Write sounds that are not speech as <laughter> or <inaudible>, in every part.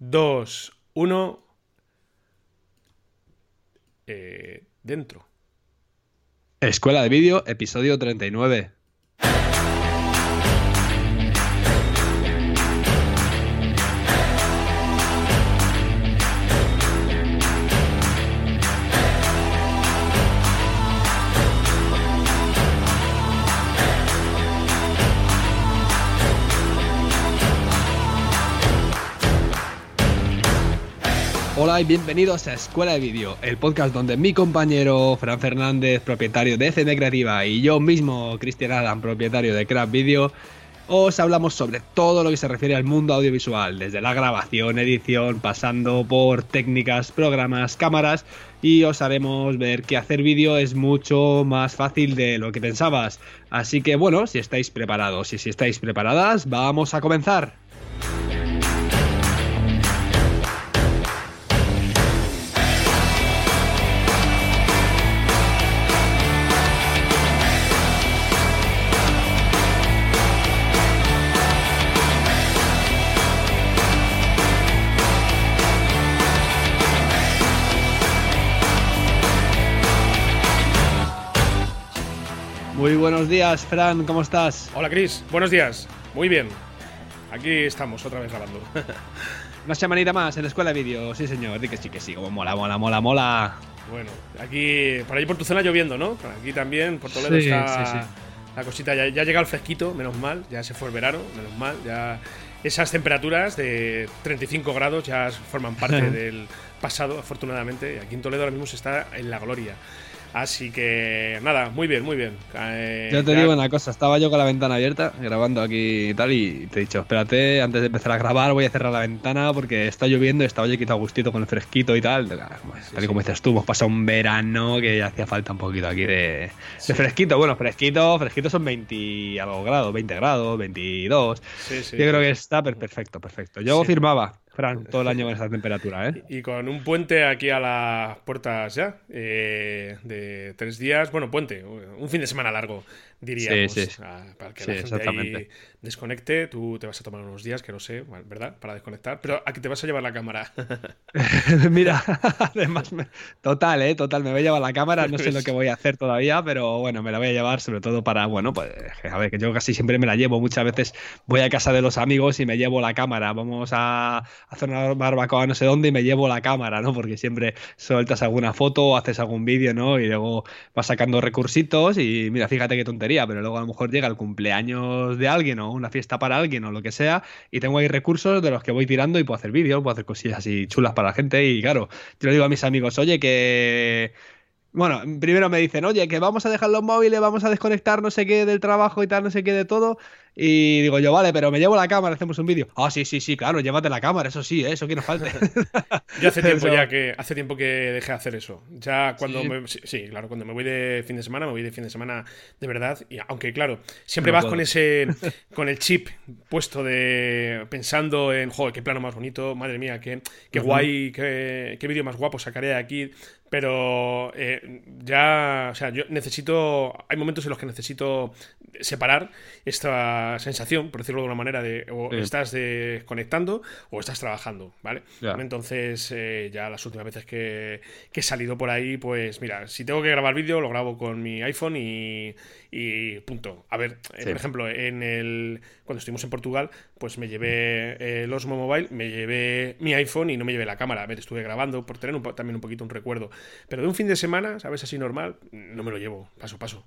2, 1. Eh, dentro. Escuela de Vídeo, episodio 39. Bienvenidos a Escuela de Vídeo, el podcast donde mi compañero Fran Fernández, propietario de FM Creativa, y yo mismo, Cristian Adam, propietario de Craft Video, os hablamos sobre todo lo que se refiere al mundo audiovisual, desde la grabación, edición, pasando por técnicas, programas, cámaras, y os haremos ver que hacer vídeo es mucho más fácil de lo que pensabas. Así que bueno, si estáis preparados y si estáis preparadas, vamos a comenzar. Muy buenos días, Fran, ¿cómo estás? Hola, Cris. Buenos días. Muy bien. Aquí estamos, otra vez grabando. <laughs> Una semanita más en la escuela de vídeo, sí señor, di que sí, que sí, como mola, mola, mola, mola. Bueno, aquí, por ahí por tu zona lloviendo, ¿no? Por aquí también, por Toledo Sí, está sí, sí. la cosita, ya, ya llega el fresquito, menos mal, ya se fue el verano, menos mal, ya esas temperaturas de 35 grados ya forman parte <laughs> del pasado, afortunadamente. Aquí en Toledo ahora mismo se está en la gloria. Así que nada, muy bien, muy bien. Eh, Yo te ya- digo una cosa, estaba yo con la ventana abierta, grabando aquí y tal, y te he dicho, espérate, antes de empezar a grabar voy a cerrar la ventana porque está lloviendo y estaba yo quitado gustito con el fresquito y tal. Tal y como dices tú, hemos pasado un verano que ya hacía falta un poquito aquí de, de fresquito. Bueno, fresquito, fresquito son 20 y algo grados, 20 grados, 22. Sí, sí. Yo creo que está per- perfecto, perfecto. Yo firmaba, Fran, todo el año con esa temperatura, ¿eh? Y con un puente aquí a las puertas ya, eh, de tres días, bueno, puente, un fin de semana largo, diríamos, Sí, sí. ah, para que Sí, la gente ahí desconecte, tú te vas a tomar unos días, que no sé, ¿verdad? Para desconectar, pero aquí te vas a llevar la cámara. <laughs> <laughs> Mira, además, me- total, ¿eh? Total, me voy a llevar la cámara, no sé lo que voy a hacer todavía, pero bueno, me la voy a llevar sobre todo para, bueno, pues, a ver, que yo casi siempre me la llevo, muchas veces voy a casa de los amigos y me llevo la cámara, vamos a hacer una barbacoa no sé dónde y me llevo la cámara, ¿no? Porque siempre sueltas alguna foto o haces algún vídeo, ¿no? Y luego vas sacando recursitos y mira, fíjate qué tontería, pero luego a lo mejor llega el cumpleaños de alguien o una fiesta para alguien o lo que sea y tengo ahí recursos de los que voy tirando y puedo hacer vídeos, puedo hacer cosillas así chulas para la gente y claro, yo le digo a mis amigos, oye, que... Bueno, primero me dicen, oye, que vamos a dejar los móviles, vamos a desconectar no sé qué del trabajo y tal, no sé qué de todo. Y digo yo, vale, pero me llevo la cámara, hacemos un vídeo. Ah, sí, sí, sí, claro, llévate la cámara, eso sí, ¿eh? eso que nos falte. <laughs> Yo hace tiempo Eso. ya que hace tiempo que dejé de hacer eso. Ya cuando Sí. me, sí, claro, cuando me voy de fin de semana, me voy de fin de semana de verdad. Y aunque claro, siempre No vas puedo. con ese <laughs> con el chip puesto de pensando en, joder, qué plano más bonito, madre mía, qué, qué guay, qué, qué vídeo más guapo sacaré de aquí. Pero eh, ya, o sea, yo necesito, hay momentos en los que necesito separar esta sensación, por decirlo de alguna manera, de o Sí. estás desconectando o estás trabajando, ¿vale? Ya. Entonces, eh, ya las últimas veces que, que he salido por ahí, pues mira, si tengo que grabar vídeo, lo grabo con mi iPhone y, y punto. A ver, eh, Sí. por ejemplo, en el cuando estuvimos en Portugal, pues me llevé eh, el Osmo Mobile, me llevé mi iPhone y no me llevé la cámara. A ver, estuve grabando por tener un también un poquito un recuerdo. Pero de un fin de semana, ¿sabes? Así normal, no me lo llevo, paso a paso.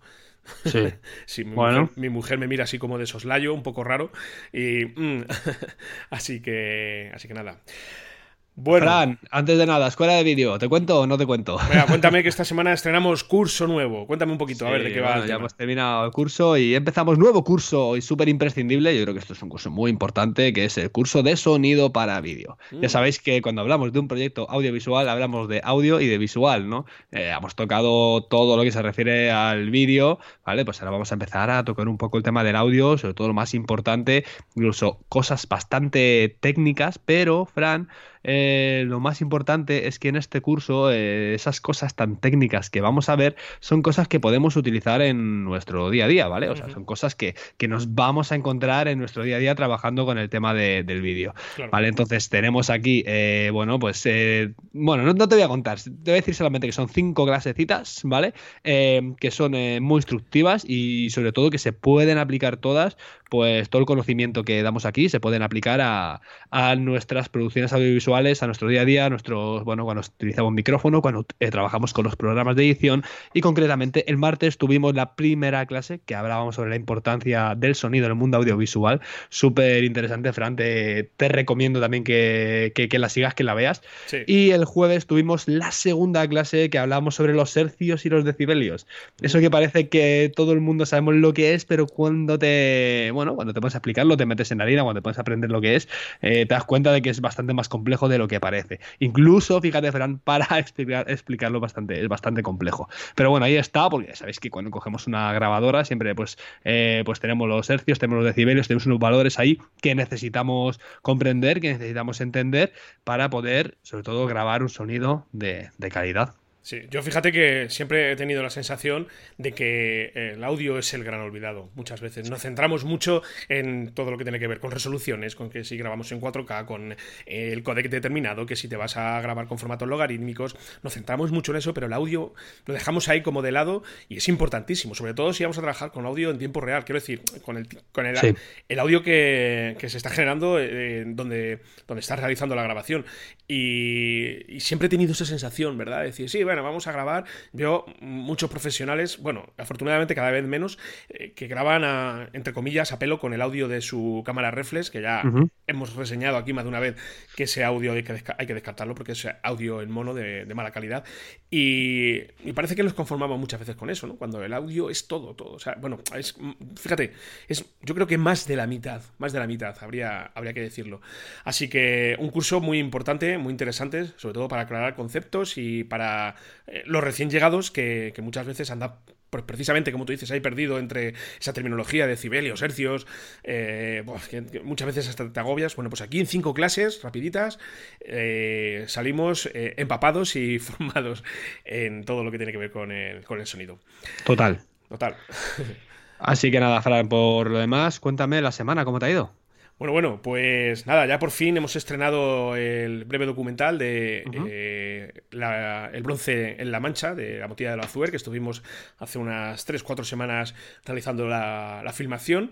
Sí. <laughs> Sí, mi, Bueno. mujer, mi mujer me mira así como de soslayo, un poco raro. Y. mm, <laughs> así que. Así que nada. Bueno, Fran, antes de nada, escuela de vídeo, ¿te cuento o no te cuento? venga, cuéntame <laughs> que esta semana estrenamos curso nuevo. Cuéntame un poquito, a ver de qué va. el ya tema. hemos terminado el curso y empezamos nuevo curso y súper imprescindible. Yo creo que esto es un curso muy importante, que es el curso de sonido para vídeo. Ya Mm. sabéis que cuando hablamos de un proyecto audiovisual, hablamos de audio y de visual, ¿no? Eh, hemos tocado todo lo que se refiere al vídeo, ¿vale? Pues ahora vamos a empezar a tocar un poco el tema del audio, sobre todo lo más importante, incluso cosas bastante técnicas, pero, Fran, eh, lo más importante es que en este curso eh, esas cosas tan técnicas que vamos a ver son cosas que podemos utilizar en nuestro día a día, ¿vale? O sea, son cosas que, nos vamos a encontrar en nuestro día a día trabajando con el tema del vídeo, ¿vale? Entonces tenemos aquí, eh, bueno, pues, bueno, no, te voy a contar, te voy a decir solamente que son cinco clasecitas, ¿vale? que son muy instructivas y sobre todo que se pueden aplicar todas pues todo el conocimiento que damos aquí se pueden aplicar a, nuestras producciones audiovisuales, a nuestro día a día, a nuestros, bueno, cuando utilizamos micrófono, cuando eh, trabajamos con los programas de edición y concretamente el martes tuvimos la primera clase que hablábamos sobre la importancia del sonido en el mundo audiovisual, súper interesante, Fran, te, recomiendo también que, la sigas, que la veas. Y el jueves tuvimos la segunda clase que hablábamos sobre los hercios y los decibelios. Eso que parece que todo el mundo sabemos lo que es, pero cuando te cuando te puedes explicarlo, te metes en la harina, cuando te puedes aprender lo que es, eh, te das cuenta de que es bastante más complejo de lo que parece. Incluso, fíjate, Fran, <laughs> para explicar, explicarlo bastante, es bastante complejo. Pero bueno, ahí está, porque sabéis que cuando cogemos una grabadora siempre pues, eh, pues tenemos los hercios, tenemos los decibelios, tenemos unos valores ahí que necesitamos comprender, que necesitamos entender para poder, sobre todo, grabar un sonido de calidad. Sí, yo fíjate que siempre he tenido la sensación de que eh, el audio es el gran olvidado muchas veces. Nos centramos mucho en todo lo que tiene que ver con resoluciones, con que si grabamos en 4K, con eh, el codec determinado, que si te vas a grabar con formatos logarítmicos, nos centramos mucho en eso, pero el audio lo dejamos ahí como de lado y es importantísimo, sobre todo si vamos a trabajar con audio en tiempo real, quiero decir, con el, con el, el audio que, se está generando eh, donde, donde estás realizando la grabación. Y, y, siempre he tenido esa sensación, ¿verdad? De decir, sí, bueno, bueno, vamos a grabar. Veo muchos profesionales, bueno, afortunadamente cada vez menos, eh, que graban, a, entre comillas, a pelo con el audio de su cámara reflex, que ya hemos reseñado aquí más de una vez que ese audio hay que, hay que descartarlo porque es audio en mono de, mala calidad. Y, parece que nos conformamos muchas veces con eso, ¿no? Cuando el audio es todo, todo. O sea, bueno, es, fíjate, es, yo creo que más de la mitad, más de la mitad, habría, habría que decirlo. Así que un curso muy importante, muy interesante, sobre todo para aclarar conceptos y para eh, los recién llegados que, muchas veces andan pues precisamente, como tú dices, hay perdido entre esa terminología de hercios, eh, que, muchas veces hasta te agobias. Bueno, pues aquí en cinco clases rapiditas eh, salimos empapados y <laughs> formados en todo lo que tiene que ver con el, con el sonido. Total. Total. Así que nada, Fran, por lo demás, cuéntame la semana, ¿cómo te ha ido? Bueno, bueno, pues nada, ya por fin hemos estrenado el breve documental de eh, El bronce en la mancha, de la motilla de la Azuer, que estuvimos hace unas 3-4 semanas realizando la, filmación.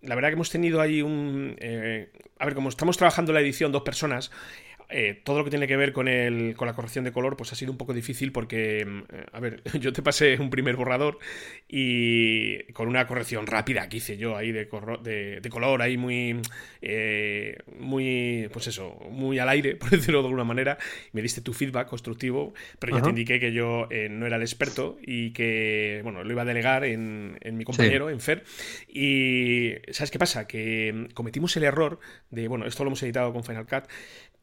La verdad que hemos tenido ahí un... Eh, a ver, como estamos trabajando la edición dos personas, eh, todo lo que tiene que ver con, el, con la corrección de color, pues ha sido un poco difícil porque, mm, a ver, <laughs> yo te pasé un primer borrador y con una corrección rápida que hice yo ahí de, de, color, ahí muy, eh, muy, pues eso, muy al aire, <laughs> por decirlo de alguna manera, me diste tu feedback constructivo, pero ya te indiqué que yo eh, no era el experto y que, bueno, lo iba a delegar en, mi compañero, en Fer. Y, ¿sabes qué pasa? Que mm, cometimos el error de, bueno, esto lo hemos editado con Final Cut,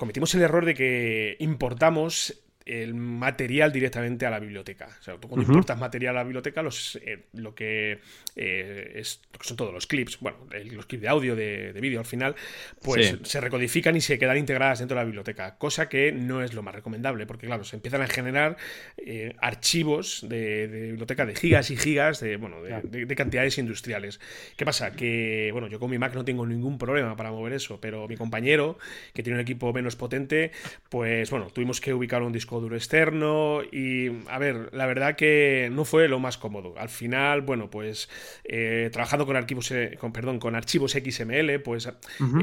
cometimos el error de que importamos el material directamente a la biblioteca. O sea, tú cuando importas material a la biblioteca, los, eh, lo, que, eh, es, son todos los clips, bueno, los clips de audio, de, vídeo al final, pues se recodifican y se quedan integradas dentro de la biblioteca, cosa que no es lo más recomendable, porque claro, se empiezan a generar eh, archivos de, biblioteca de gigas y gigas de, bueno, de, cantidades industriales. ¿Qué pasa? Que, bueno, yo con mi Mac no tengo ningún problema para mover eso, pero mi compañero, que tiene un equipo menos potente, pues bueno, tuvimos que ubicar un disco duro externo y, a ver, la verdad que no fue lo más cómodo. Al final, bueno, pues eh, trabajando con archivos, eh, con, perdón, con archivos XML, pues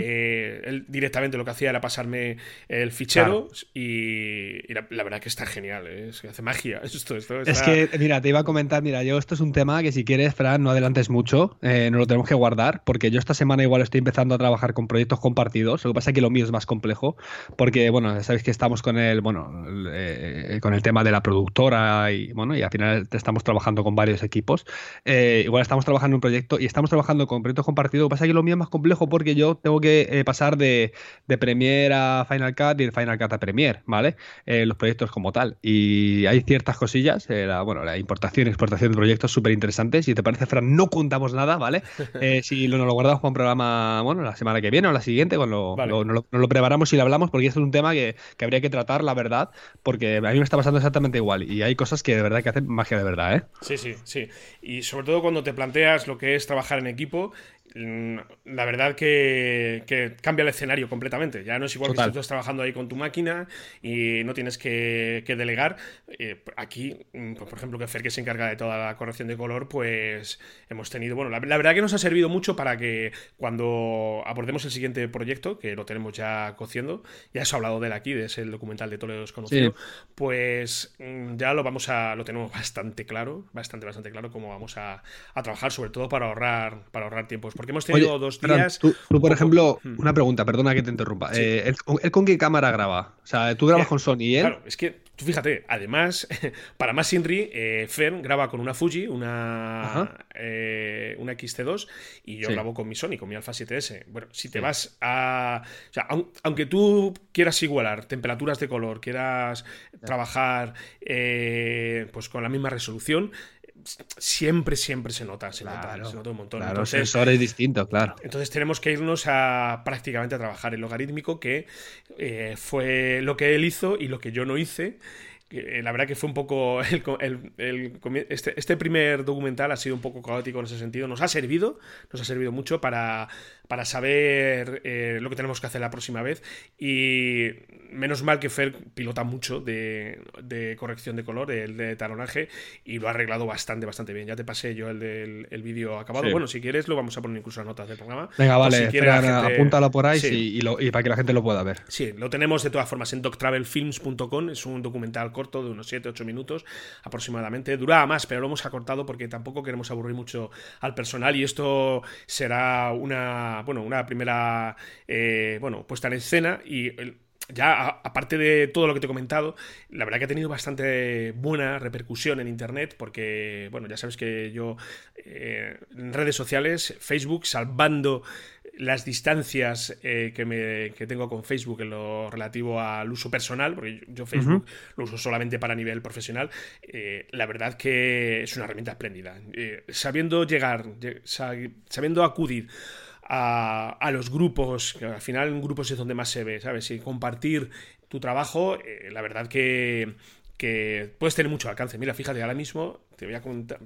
eh, él directamente lo que hacía era pasarme el fichero y, la, verdad que está genial, es que hace magia. <laughs> Esto, Es que, mira, te iba a comentar, mira, yo esto es un tema que si quieres, Fran, no adelantes mucho, no lo tenemos que guardar, porque yo esta semana igual estoy empezando a trabajar con proyectos compartidos, lo que pasa es que lo mío es más complejo, porque, bueno, sabéis que estamos con el, bueno, eh, con el tema de la productora y bueno, y al final estamos trabajando con varios equipos. Eh, igual estamos trabajando en un proyecto y estamos trabajando con proyectos compartidos. Lo que pasa es que lo mío es más complejo porque yo tengo que pasar de, de, Premiere a Final Cut y de Final Cut a Premiere, ¿vale? los proyectos como tal. Y hay ciertas cosillas, la, bueno, la importación y exportación de proyectos súper interesantes. Si te parece, Fran, no contamos nada, ¿vale? <laughs> si lo, nos lo guardamos para un programa, bueno, la semana que viene o la siguiente, cuando lo, nos, lo, preparamos y lo hablamos porque este es un tema que, que habría que tratar, la verdad, porque a mí me está pasando exactamente igual. Y hay cosas que de verdad que hacen magia de verdad, ¿eh? Sí, sí, sí. Y sobre todo cuando te planteas lo que es trabajar en equipo la verdad que, cambia el escenario completamente. Ya no es igual que si tú estás trabajando ahí con tu máquina y no tienes que, delegar. Eh, aquí, mm, pues, por ejemplo, que Fer, que se encarga de toda la corrección de color, pues hemos tenido. Bueno, la, verdad que nos ha servido mucho para que cuando abordemos el siguiente proyecto, que lo tenemos ya cociendo, ya has hablado de él aquí, de ese documental de Toledo Desconocido, pues mm, ya lo vamos a. lo tenemos bastante claro, bastante, bastante claro cómo vamos a, a trabajar, sobre todo para ahorrar, para ahorrar tiempos porque hemos tenido dos días. tú, por ejemplo, hmm. una pregunta, perdona que te interrumpa. Eh, ¿él, con qué cámara graba? O sea, tú grabas con Sony y él. Claro, es que tú fíjate, además, <laughs> para más Inri, eh, Fern graba con una Fuji, una, eh, una XT2, y yo grabo con mi Sony, con mi Alpha 7S. Bueno, si te vas a. O sea, aunque tú quieras igualar temperaturas de color, quieras trabajar pues con la misma resolución, siempre, siempre se nota, se, nota, se nota un montón. Claro, entonces, sensor es distinto, claro. Entonces tenemos que irnos a prácticamente a trabajar el logarítmico, que eh, fue lo que él hizo y lo que yo no hice. Eh, la verdad que fue un poco. <laughs> este, este, primer documental ha sido un poco caótico en ese sentido. Nos ha servido, nos ha servido mucho para, para saber eh, lo que tenemos que hacer la próxima vez. Y menos mal que Fer pilota mucho de, corrección de color, el de taronaje, y lo ha arreglado bastante, bastante bien. Ya te pasé yo el del vídeo acabado. Bueno, si quieres, lo vamos a poner incluso en notas del programa. Venga, vale, si apúntalo por ahí y, para que la gente lo pueda ver. Sí, lo tenemos de todas formas en doctravelfilms.com. Es un documental corto de unos 7-8 minutos aproximadamente. Duraba más, pero lo hemos acortado porque tampoco queremos aburrir mucho al personal y esto será una, bueno, una primera eh, bueno, puesta en escena y ya aparte de todo lo que te he comentado, la verdad que ha tenido bastante buena repercusión en Internet porque, bueno, ya sabes que yo eh, en redes sociales, Facebook, salvando las distancias eh, que, me, tengo con Facebook en lo relativo al uso personal, porque yo Facebook lo uso solamente para nivel profesional, eh, la verdad que es una herramienta espléndida. Eh, sabiendo llegar, sabiendo acudir a, los grupos, que al final en grupos es donde más se ve, ¿sabes? Y compartir tu trabajo, la verdad que que puedes tener mucho alcance. Mira, fíjate, ahora mismo te voy a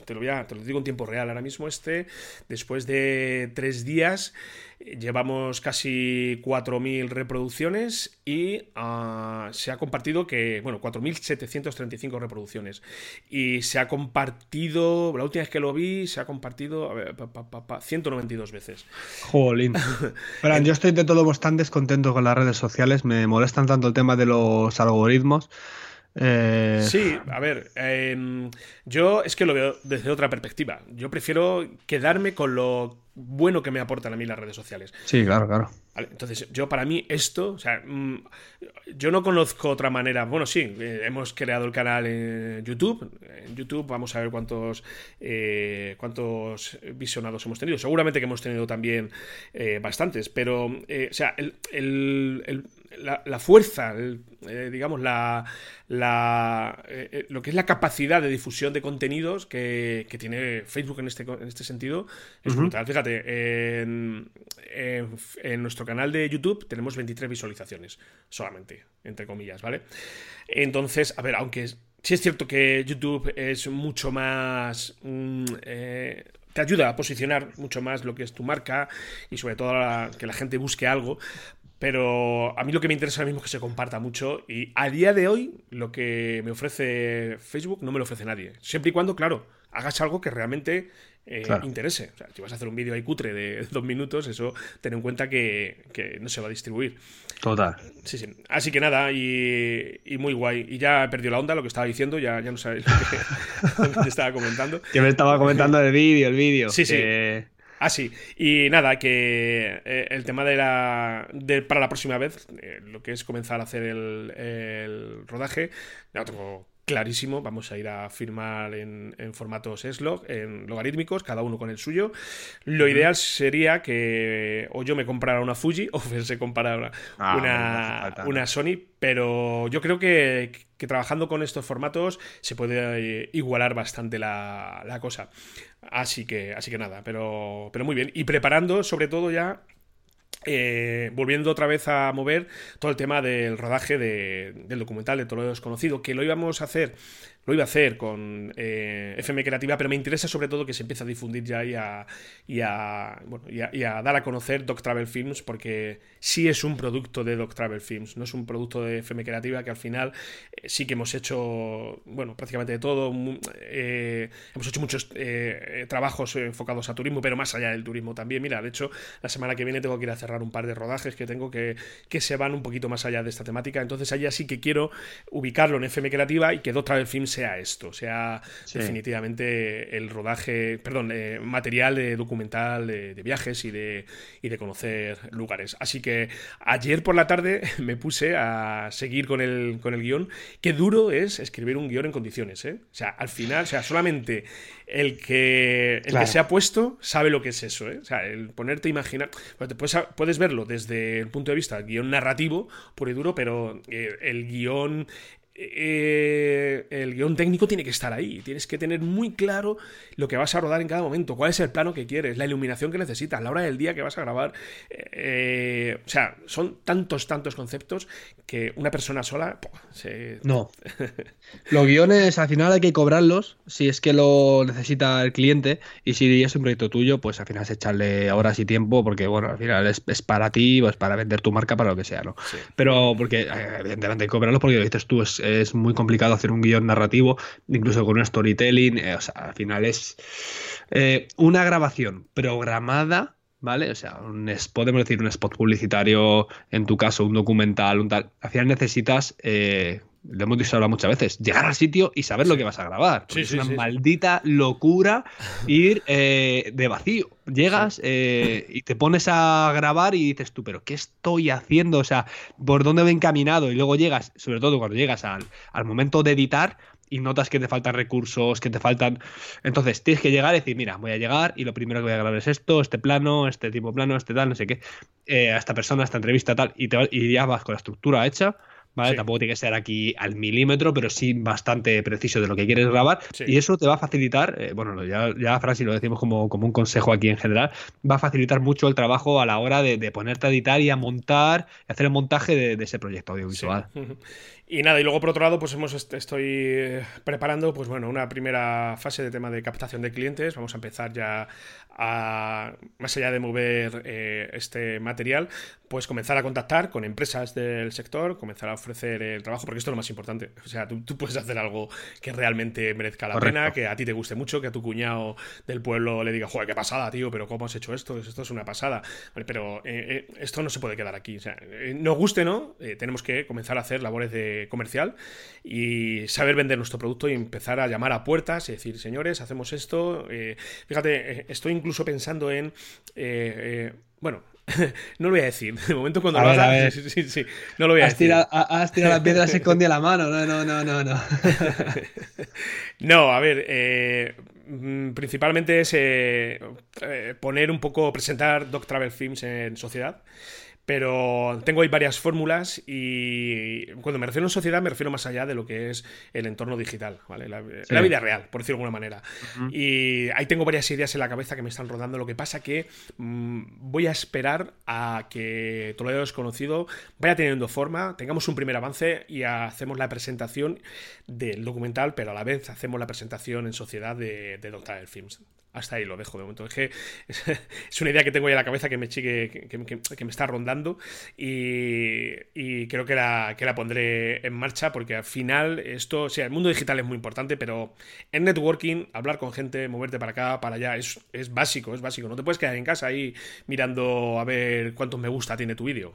te lo voy a, te lo digo en tiempo real. Ahora mismo este, después de tres días, llevamos casi 4.000 reproducciones y ah, se ha compartido que, bueno, 4.735 reproducciones. Y se ha compartido, la última vez que lo vi, se ha compartido a ver, 192 veces. Jolín. <laughs> Yo estoy de todos tan descontento con las redes sociales, me molestan tanto el tema de los algoritmos. Eh, sí, a ver, em, yo es que lo veo desde otra perspectiva. Yo prefiero quedarme con lo bueno que me aportan a mí las redes sociales. Sí, claro, claro. entonces, yo para mí esto, o sea, mm, yo no conozco otra manera. Bueno, sí, eh, hemos creado el canal en YouTube. En YouTube vamos a ver cuántos, eh, cuántos visionados hemos tenido. Seguramente que hemos tenido también bastantes, pero, o sea, el la, fuerza, eh, digamos, la, la eh, eh, lo que es la capacidad de difusión de contenidos que, tiene Facebook en este, en este sentido es brutal. Fíjate, en, en, nuestro canal de YouTube tenemos 23 visualizaciones solamente, entre comillas, ¿vale? Entonces, a ver, aunque sí es cierto que YouTube es mucho más... Mm, te ayuda a posicionar mucho más lo que es tu marca y sobre todo que la gente busque algo, pero a mí lo que me interesa ahora mismo es que se comparta mucho y a día de hoy lo que me ofrece Facebook no me lo ofrece nadie. Siempre y cuando, claro, hagas algo que realmente eh, interese. O sea, si vas a hacer un vídeo ahí cutre de <laughs> dos minutos, eso ten en cuenta que, no se va a distribuir. Total. Sí, sí. Así que nada, y, muy guay. Y ya he perdido la onda, lo que estaba diciendo, ya, ya no sabéis <laughs> lo que, te estaba comentando. <laughs> Que me estaba comentando el vídeo, el vídeo. Sí, sí. Ah, sí. Y nada, que eh, el tema de la. De, para la próxima vez, eh, lo que es comenzar a hacer el, el rodaje, ya clarísimo. Vamos a ir a firmar en, formatos slog, en logarítmicos, cada uno con el suyo. Lo ideal sería que o yo me comprara una Fuji <laughs> o se comprara una, ah, una, Sony, pero yo creo que, trabajando con estos formatos se puede igualar bastante la, la cosa. Así que, así que nada, pero, pero muy bien. Y preparando sobre todo ya eh, volviendo otra vez a mover todo el tema del rodaje del documental de Toledo Desconocido, que lo íbamos a hacer lo iba a hacer con eh, FM Creativa, pero me interesa sobre todo que se empiece a difundir ya y a, y a, bueno, y a, dar a conocer Doc Travel Films, porque sí es un producto de Doc Travel Films, no es un producto de FM Creativa que al final eh, sí que hemos hecho, bueno, prácticamente de todo, eh, hemos hecho muchos trabajos enfocados a turismo, pero más allá del turismo también. Mira, de hecho, la semana que viene tengo que ir a cerrar un par de rodajes que tengo que, que se van un poquito más allá de esta temática, entonces allá sí que quiero ubicarlo en FM Creativa y que Doc Travel Films sea esto, sea definitivamente el rodaje, perdón, eh, material de documental de, viajes y de, y de conocer lugares. Así que ayer por la tarde <laughs> me puse a seguir con el, con el guion. Qué duro es escribir un guion en condiciones, ¿eh? O sea, al final, o sea, solamente el que, el que se ha puesto sabe lo que es eso, ¿eh? O sea, el ponerte a imaginar. Pues puedes, puedes verlo desde el punto de vista del guion narrativo, puro y duro, pero eh, el guion eh, el guion técnico tiene que estar ahí. Tienes que tener muy claro lo que vas a rodar en cada momento, cuál es el plano que quieres, la iluminación que necesitas, la hora del día que vas a grabar. Eh, o sea, son tantos, tantos conceptos que una persona sola se... <laughs> No. <laughs> Los guiones al final hay que cobrarlos si es que lo necesita el cliente y si es un proyecto tuyo, pues al final es echarle horas y tiempo porque, bueno, al final es, para ti o es para vender tu marca, para lo que sea, ¿no? Pero porque, eh, evidentemente, hay que cobrarlos porque lo dices tú, es es muy complicado hacer un guion narrativo, incluso con un storytelling. Eh, o sea, al final es eh, una grabación programada. ¿Vale? O sea, un, podemos decir un spot publicitario, en tu caso, un documental, un tal. Al final necesitas eh, lo hemos dicho ahora muchas veces, llegar al sitio y saber lo que vas a grabar. es una maldita locura ir eh, de vacío. Llegas eh, y te pones a grabar y dices tú, pero ¿qué estoy haciendo? O sea, ¿por dónde he encaminado? Y luego llegas, sobre todo cuando llegas al, momento de editar, y notas que te faltan recursos, que te faltan. Entonces tienes que llegar y decir, mira, voy a llegar y lo primero que voy a grabar es esto, este plano, este tipo plano, este tal, no sé qué, eh, a esta persona, a esta entrevista, tal, y, te, y ya vas con la estructura hecha ¿vale? Tampoco tiene que ser aquí al milímetro, pero sí bastante preciso de lo que quieres grabar. Y eso te va a facilitar, eh, bueno, ya, ya Francis lo decimos como, como un consejo aquí en general, va a facilitar mucho el trabajo a la hora de, ponerte a editar y a montar, y hacer el montaje de, ese proyecto audiovisual. <laughs> Y nada, y luego por otro lado, pues hemos estoy eh, preparando, pues bueno, una primera fase de tema de captación de clientes. Vamos a empezar ya a, más allá de mover eh, este material, pues comenzar a contactar con empresas del sector, comenzar a ofrecer el trabajo, porque esto es lo más importante. O sea, tú, puedes hacer algo que realmente merezca la pena, que a ti te guste mucho, que a tu cuñado del pueblo le diga, joder, qué pasada, tío, pero ¿cómo has hecho esto? Esto es una pasada. pero eh, esto no se puede quedar aquí. O sea, nos guste, ¿no? tenemos que comenzar a hacer labores de comercial y saber vender nuestro producto y empezar a llamar a puertas y decir, señores, hacemos esto. Eh, fíjate, eh, estoy incluso pensando en... Eh, bueno, <laughs> no lo voy a decir. De momento cuando lo haga, <laughs> sí, sí, sí, no lo voy a has decir. Tirado, has tirado la piedra se <laughs> esconde la mano. No, no, no, no, no. no, a ver, mm, principalmente es poner un poco, presentar Doc Travel Films en sociedad. Pero tengo ahí varias fórmulas y cuando me refiero a sociedad me refiero más allá de lo que es el entorno digital, ¿vale? La, vida real, por decirlo de alguna manera. Y ahí tengo varias ideas en la cabeza que me están rodando. Lo que pasa que mm, voy a esperar a que Toledo Desconocido vaya teniendo forma, tengamos un primer avance y hacemos la presentación del documental, pero a la vez hacemos la presentación en sociedad de, de Doctor Films hasta ahí lo dejo de momento. Es que <laughs> es una idea que tengo ahí en la cabeza que me chique, que, me está rondando y, creo que la, que la pondré en marcha porque al final esto, o sea, el mundo digital es muy importante, pero en networking, hablar con gente, moverte para acá, para allá, es, es básico, es básico. No te puedes quedar en casa ahí mirando a ver cuántos me gusta tiene tu vídeo.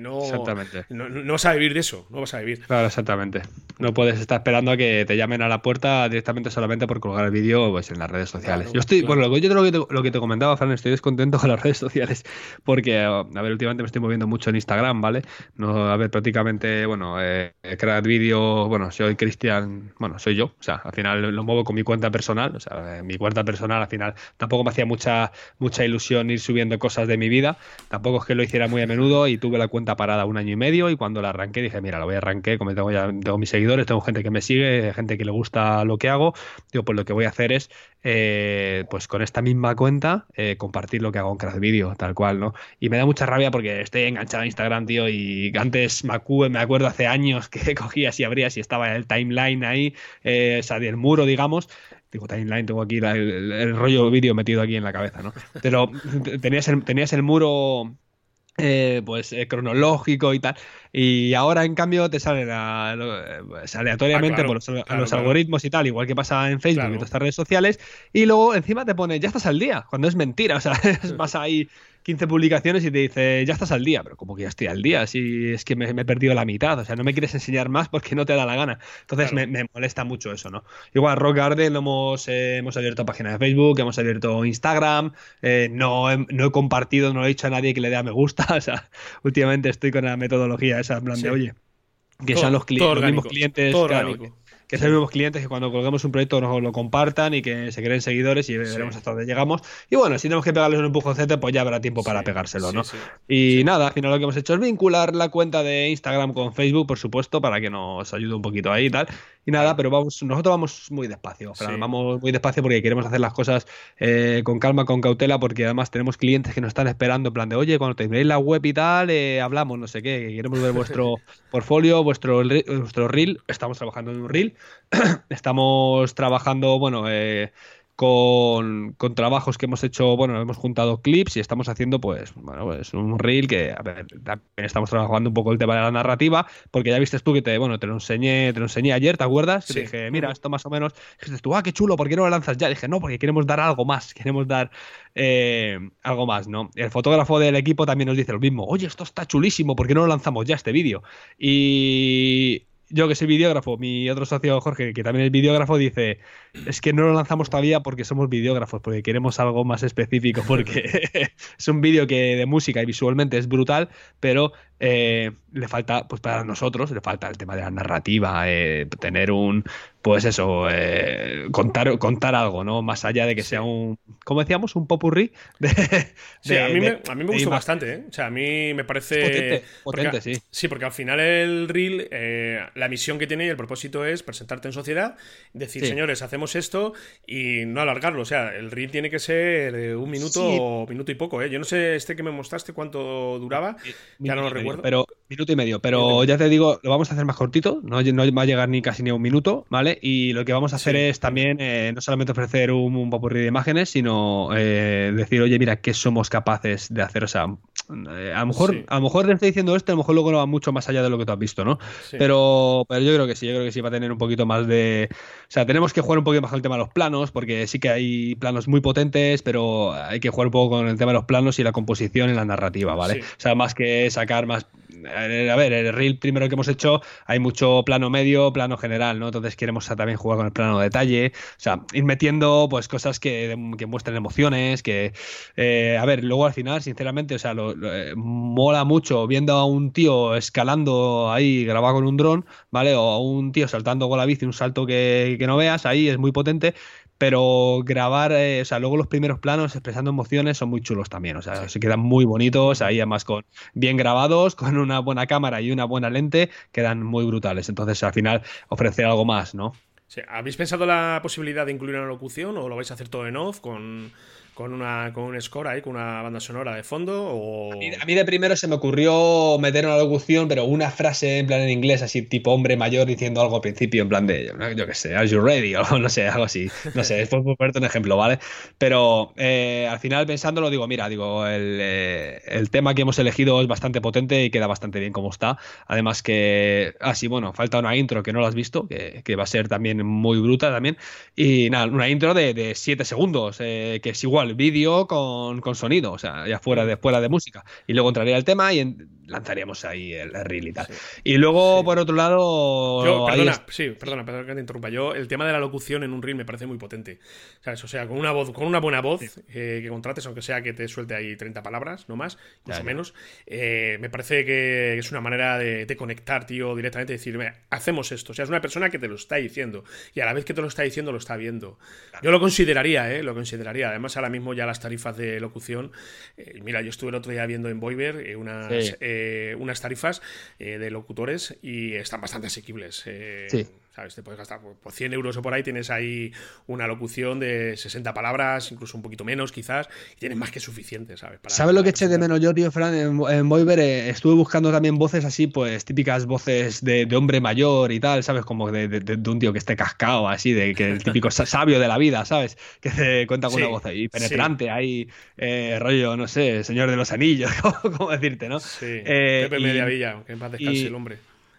no, exactamente. No, no, vas a vivir de eso, no vas a vivir. Claro, exactamente. no puedes estar esperando a que te llamen a la puerta directamente solamente por colgar el vídeo pues, en las redes sociales. yo estoy, bueno, yo lo que, te, lo que te comentaba, Fran, estoy descontento con las <laughs> redes sociales porque, a ver, últimamente me estoy moviendo mucho en Instagram, ¿vale? No, a ver, prácticamente, bueno, eh, crear vídeo, bueno, soy Cristian, bueno, soy yo, o sea, al final lo muevo con mi cuenta personal, o sea, mi cuenta personal al final tampoco me hacía mucha, mucha ilusión ir subiendo cosas de mi vida, tampoco es que lo hiciera muy a menudo y tuve la cuenta parada un año y medio y cuando la arranqué dije, mira, lo voy a arranqué, como tengo ya tengo mis seguidores, tengo gente que me sigue, gente que le gusta lo que hago, digo, pues lo que voy a hacer es, eh, pues con esta misma cuenta, eh, compartir lo que hago en Craft Video, tal cual, ¿no? Y me da mucha rabia porque estoy enganchado a Instagram, tío, y antes me acuerdo hace años <laughs> que cogías y abrías y estaba el timeline ahí, eh, o sea, del muro, digamos, digo timeline, tengo aquí el, rollo vídeo metido aquí en la cabeza, ¿no? Pero <laughs> tenías tenías el muro eh, pues eh, cronológico y tal. Y ahora, en cambio, te salen pues, aleatoriamente ah, por los, algoritmos y tal, igual que pasa en Facebook y en otras redes sociales. Y luego encima te pone, ya estás al día, cuando es mentira. O sea, <laughs> vas ahí 15 publicaciones y te dice, ya estás al día, pero como que ya estoy al día, si es que me, he perdido la mitad, o sea, no me quieres enseñar más porque no te da la gana. Entonces me, molesta mucho eso, ¿no? Igual Rock Garden hemos, eh, hemos abierto página de Facebook, hemos abierto Instagram, eh, no, he, no he compartido, no he dicho a nadie que le dé a me gusta, <laughs> o sea, últimamente estoy con la metodología esa, en plan de, oye, que sean los, los mismos clientes, que sean los mismos clientes que cuando colgamos un proyecto nos lo compartan y que se creen seguidores y veremos hasta dónde llegamos. Y bueno, si tenemos que pegarles un empujoncete, pues ya habrá tiempo para pegárselo, ¿no? y nada, al final lo que hemos hecho es vincular la cuenta de Instagram con Facebook, por supuesto, para que nos ayude un poquito ahí y tal. Y nada, pero vamos, nosotros vamos muy despacio, vamos muy despacio porque queremos hacer las cosas eh, con calma, con cautela, porque además tenemos clientes que nos están esperando en plan de, oye, cuando terminéis la web y tal, eh, hablamos, no sé qué, queremos ver vuestro <laughs> portfolio, vuestro, vuestro reel, estamos trabajando en un reel, <clears throat> estamos trabajando, bueno, eh, con, trabajos que hemos hecho, bueno, hemos juntado clips y estamos haciendo, pues, bueno, pues un reel que, a ver, estamos trabajando un poco el tema de la narrativa, porque ya viste tú que te, bueno, te lo enseñé, te lo enseñé ayer, ¿te acuerdas? Te dije, mira, esto más o menos, dijiste tú, ah, qué chulo, ¿por qué no lo lanzas ya? Dije, no, porque queremos dar algo más, <laughs> queremos dar eh, algo más, ¿no? El fotógrafo del equipo también nos dice lo mismo, oye, esto está chulísimo, ¿por qué no lo lanzamos ya este vídeo? Y yo que soy videógrafo, mi otro socio Jorge, que también es videógrafo, dice, es que no lo lanzamos todavía porque somos videógrafos, porque queremos algo más específico, porque <laughs> es un vídeo que de música y visualmente es brutal, pero eh, le falta, pues para nosotros, le falta el tema de la narrativa, eh, tener un, pues eso, eh, contar, contar algo, ¿no? Más allá de que sea un, ¿cómo decíamos? Un popurrí. De, sí, a mí, me, a mí me gustó bastante, ¿eh? O sea, a mí me parece... Potente, sí. Sí, porque al final el reel, la misión que tiene y el propósito es presentarte en sociedad, decir, señores, hacemos esto y no alargarlo. O sea, el reel tiene que ser un minuto o minuto y poco, ¿eh? Yo no sé este que me mostraste cuánto duraba, ya no lo recuerdo pero minuto y medio. Pero ya te digo, lo vamos a hacer más cortito, no, no va a llegar ni casi ni a un minuto, ¿vale? Y lo que vamos a hacer es también eh, no solamente ofrecer un, un popurrí de imágenes, sino eh, decir, oye, mira, ¿qué somos capaces de hacer? O sea, a lo mejor, a lo mejor te estoy diciendo esto, a lo mejor luego no va mucho más allá de lo que tú has visto, ¿no? Pero, pero yo creo que sí, yo creo que sí va a tener un poquito más de. O sea, tenemos que jugar un poquito más con el tema de los planos, porque sí que hay planos muy potentes, pero hay que jugar un poco con el tema de los planos y la composición y la narrativa, ¿vale? O sea, más que sacar más a ver, el reel primero que hemos hecho hay mucho plano medio, plano general, ¿no? Entonces queremos también jugar con el plano de detalle, o sea, ir metiendo pues cosas que, muestren emociones, que, eh, a ver, luego al final, sinceramente, o sea, lo, eh, mola mucho viendo a un tío escalando ahí grabado con un dron, ¿vale? O a un tío saltando con la bici, un salto que, que no veas, ahí es muy potente, pero grabar, eh, o sea, luego los primeros planos expresando emociones son muy chulos también, o sea, se quedan muy bonitos, ahí además con bien grabados, con una buena cámara y una buena lente, quedan muy brutales. Entonces, al final, ofrecer algo más, ¿no? ¿Habéis pensado la posibilidad de incluir una locución o lo vais a hacer todo en off con con, una, con un score ahí, con una banda sonora de fondo? O... A, mí, de primero se me ocurrió meter una locución, pero una frase en plan en inglés, así tipo hombre mayor diciendo algo al principio, en plan de, yo qué sé, are you ready? <laughs> O no sé, algo así. No sé, es por ponerte un ejemplo, ¿vale? Pero eh, al final pensándolo, digo, mira, digo, el, eh, el, tema que hemos elegido es bastante potente y queda bastante bien como está. Además que, así, ah, bueno, falta una intro que no lo has visto, que, que, va a ser también muy bruta también. Y nada, una intro de 7 segundos, eh, que es igual igual, vídeo con, sonido, o sea, ya fuera de, fuera de música. Y luego entraría el tema y lanzaríamos ahí el, reel y tal. Y luego, por otro lado. Yo, perdona, sí, perdona, perdona que te interrumpa. Yo, el tema de la locución en un reel me parece muy potente. ¿Sabes? O sea, con una voz, con una buena voz eh, que contrates, aunque sea que te suelte ahí 30 palabras, no más, incluso menos, eh, me parece que es una manera de, conectar, tío, directamente, decirme, hacemos esto. O sea, es una persona que te lo está diciendo. Y a la vez que te lo está diciendo, lo está viendo. Yo lo consideraría, ¿eh? Lo consideraría. Además, ahora mismo ya las tarifas de locución. Eh, mira, yo estuve el otro día viendo en Voiver eh, unas, unas tarifas de locutores y están bastante asequibles. sí. Te puedes gastar por 100 euros o por ahí, tienes ahí una locución de 60 palabras, incluso un poquito menos quizás, y tienes más que suficiente, ¿sabes? ¿Sabes lo que eché de menos yo, tío, Fran? En, en Voiver eh, estuve buscando también voces así, pues típicas voces de, hombre mayor y tal, ¿sabes? Como de, un tío que esté cascado, así, de que el típico sabio de la vida, ¿sabes? Que se cuenta con una voz ahí penetrante, ahí, eh, rollo, no sé, Señor de los Anillos, <laughs> ¿cómo decirte, no? Sí, eh, Pepe Mediavilla, que en paz descanse el hombre.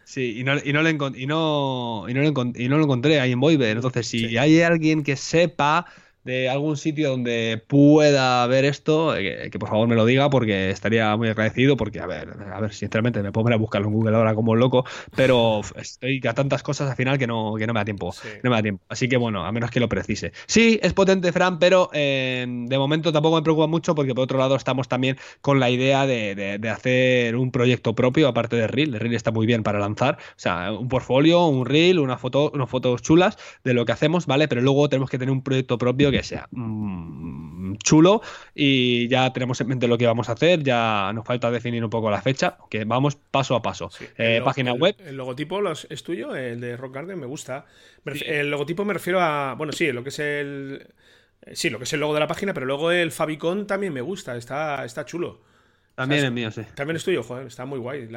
Sí, y no, y no, lo, y no, y no, y no lo encontré ahí en Voiver. Entonces, si hay alguien que sepa de algún sitio donde pueda ver esto, eh, que, por favor me lo diga porque estaría muy agradecido porque, a ver, a ver, sinceramente me puedo a buscarlo en Google ahora como loco, pero estoy a tantas cosas al final que no, que no me da tiempo, no me da tiempo. Así que bueno, a menos que lo precise. Sí, es potente Fran, pero eh, de momento tampoco me preocupa mucho porque por otro lado estamos también con la idea de, hacer un proyecto propio aparte de Reel. El Reel está muy bien para lanzar, o sea, un portfolio, un Reel, una foto, unas fotos chulas de lo que hacemos, ¿vale? Pero luego tenemos que tener un proyecto propio que sea mm, chulo y ya tenemos en mente lo que vamos a hacer, ya nos falta definir un poco la fecha, que vamos paso a paso. Eh, página web. El logotipo es tuyo, el de Rock Garden, me gusta. El logotipo me refiero a, bueno, sí, lo que es el... Sí, lo que es el logo de la página, pero luego el Fabicon también me gusta, está, está chulo. También es mío, sí. También es tuyo, joder, está muy guay.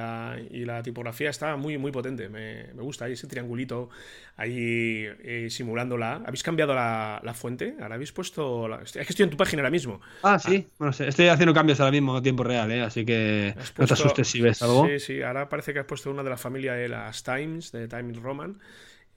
y la tipografía está muy, muy potente. Me, gusta ahí ese triangulito ahí eh, simulándola. ¿Habéis cambiado la, fuente? ¿Ahora habéis puesto.? Es que estoy en tu página ahora mismo. Ah, sí. Ah. Bueno, estoy haciendo cambios ahora mismo en tiempo real, ¿eh? así que no te asustes si ves algo. Sí, sí. Ahora parece que has puesto una de la familia de las Times, de Times Roman.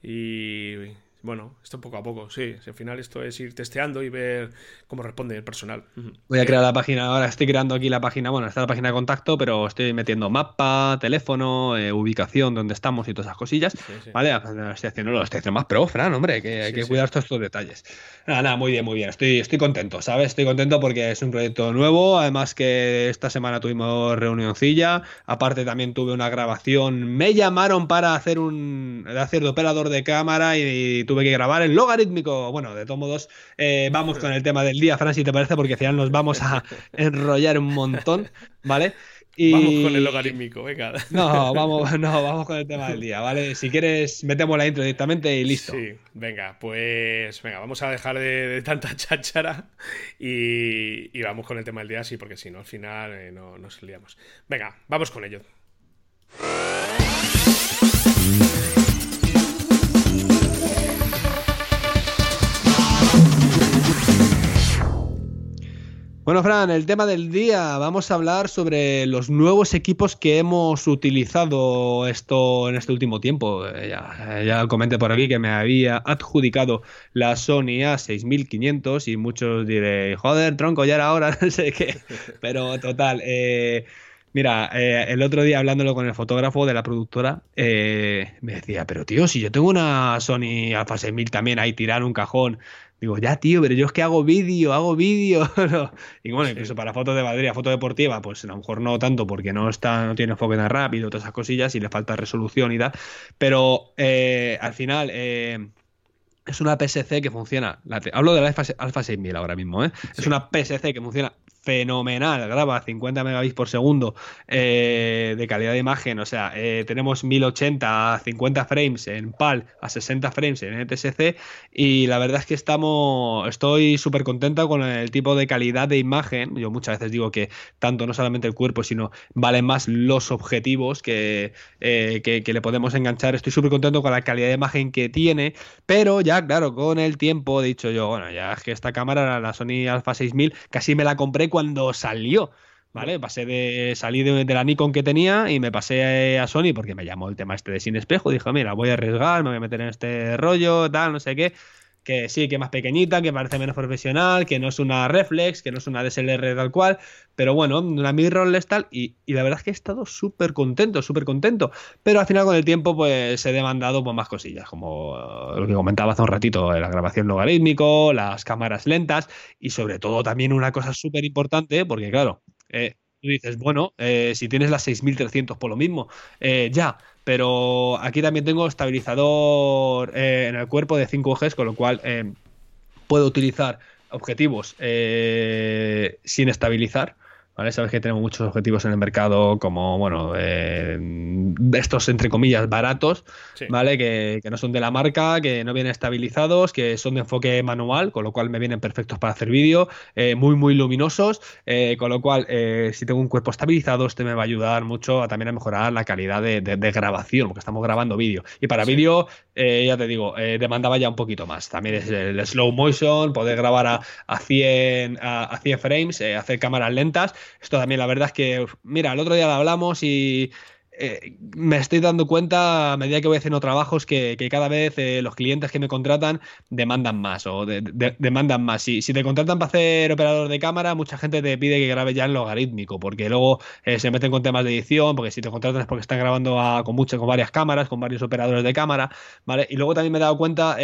Y bueno, esto poco a poco, sí. Al final esto es ir testeando y ver cómo responde el personal. Voy a crear la página, ahora estoy creando aquí la página, bueno, está la página de contacto, pero estoy metiendo mapa, teléfono, eh, ubicación, donde estamos y todas esas cosillas. Vale, estoy haciendo, lo estoy haciendo más pro, Fran, hombre, que hay que cuidar todos estos detalles. Nada, nada, muy bien, muy bien. Estoy, estoy contento, ¿sabes? Estoy contento porque es un proyecto nuevo. Además que esta semana tuvimos reunioncilla. Aparte también tuve una grabación. Me llamaron para hacer un hacer de operador de cámara y, tuve que grabar en logarítmico. Bueno, de todos modos, eh, vamos con el tema del día, Fran, si te parece, porque al final nos vamos a <laughs> enrollar un montón, ¿vale? Vamos con el logarítmico, venga. No, vamos, no, vamos con el tema del día, ¿vale? Si quieres, metemos la intro directamente y listo. Sí, venga, pues venga, vamos a dejar de, tanta cháchara y, vamos con el tema del día, sí, porque si no, al final eh, no nos liamos. Venga, vamos con ello. Bueno, Fran, el tema del día, vamos a hablar sobre los nuevos equipos que hemos utilizado esto en este último tiempo. Eh, ya, ya comenté por aquí que me había adjudicado la Sony A6500 y muchos diré, joder, tronco, ya era hora, <laughs> no sé qué. Pero total, eh, Mira, eh, el otro día hablándolo con el fotógrafo de la productora, me decía, pero tío, si yo tengo una Sony Alpha 6000 también ahí tirar un cajón Digo, ya, tío, pero yo es que hago vídeo, hago vídeo. <laughs> y bueno, incluso para fotos de batería, foto deportiva, pues a lo mejor no tanto porque no está, no tiene enfoque tan rápido, todas esas cosillas y le falta resolución y tal. Pero eh, al final, eh, es una PSC que funciona. hablo de la Alpha, Alpha 6000 ahora mismo, ¿eh? Es una PSC que funciona fenomenal, graba 50 megabits por segundo eh, de calidad de imagen, o sea, eh, tenemos 1080 a 50 frames en PAL, a 60 frames en ETSC y la verdad es que estamos, estoy súper contenta con el tipo de calidad de imagen, yo muchas veces digo que tanto no solamente el cuerpo, sino valen más los objetivos que, eh, que, le podemos enganchar, estoy súper contento con la calidad de imagen que tiene, pero ya, claro, con el tiempo he dicho yo, bueno, ya es que esta cámara, la Sony Alpha 6000, casi me la compré cuando salió. ¿Vale? Pasé de salir de, la Nikon que tenía y me pasé a Sony porque me llamó el tema este de sin espejo. Dijo, mira, voy a arriesgar, me voy a meter en este rollo, tal, no sé qué. Que sí, que más pequeñita, que parece menos profesional, que no es una reflex, que no es una DSLR tal cual, pero bueno, una mirrorless tal, y, y la verdad es que he estado súper contento, súper contento, pero al final con el tiempo pues he demandado pues, más cosillas, como eh, lo que comentaba hace un ratito, la grabación logarítmico, las cámaras lentas, y sobre todo también una cosa súper importante, porque claro, eh, tú dices, bueno, eh, si tienes las 6300 por lo mismo, ya, pero aquí también tengo estabilizador en el cuerpo de 5 ejes, con lo cual puedo utilizar objetivos sin estabilizar. ¿Vale? Sabes que tenemos muchos objetivos en el mercado como, bueno, eh, estos entre comillas baratos, ¿vale? Que, no son de la marca, que no vienen estabilizados, que son de enfoque manual, con lo cual me vienen perfectos para hacer vídeo, eh, muy, muy luminosos, eh, con lo cual si tengo un cuerpo estabilizado, este me va a ayudar mucho a también a mejorar la calidad de, grabación, porque estamos grabando vídeo. Y para vídeo, ya te digo, demandaba ya un poquito más. También es el slow motion, poder grabar a, a 100, a, a 100 frames, hacer cámaras lentas esto también, la verdad es que, mira, el otro día lo hablamos y eh, me estoy dando cuenta a medida que voy haciendo trabajos que, cada vez eh, los clientes que me contratan demandan más o demandan más. Si, te contratan para hacer operador de cámara, mucha gente te pide que grabe ya en logarítmico, porque luego eh, se meten con temas de edición, porque si te contratan es porque están grabando con muchas, con varias cámaras, con varios operadores de cámara, ¿vale? Y luego también me he dado cuenta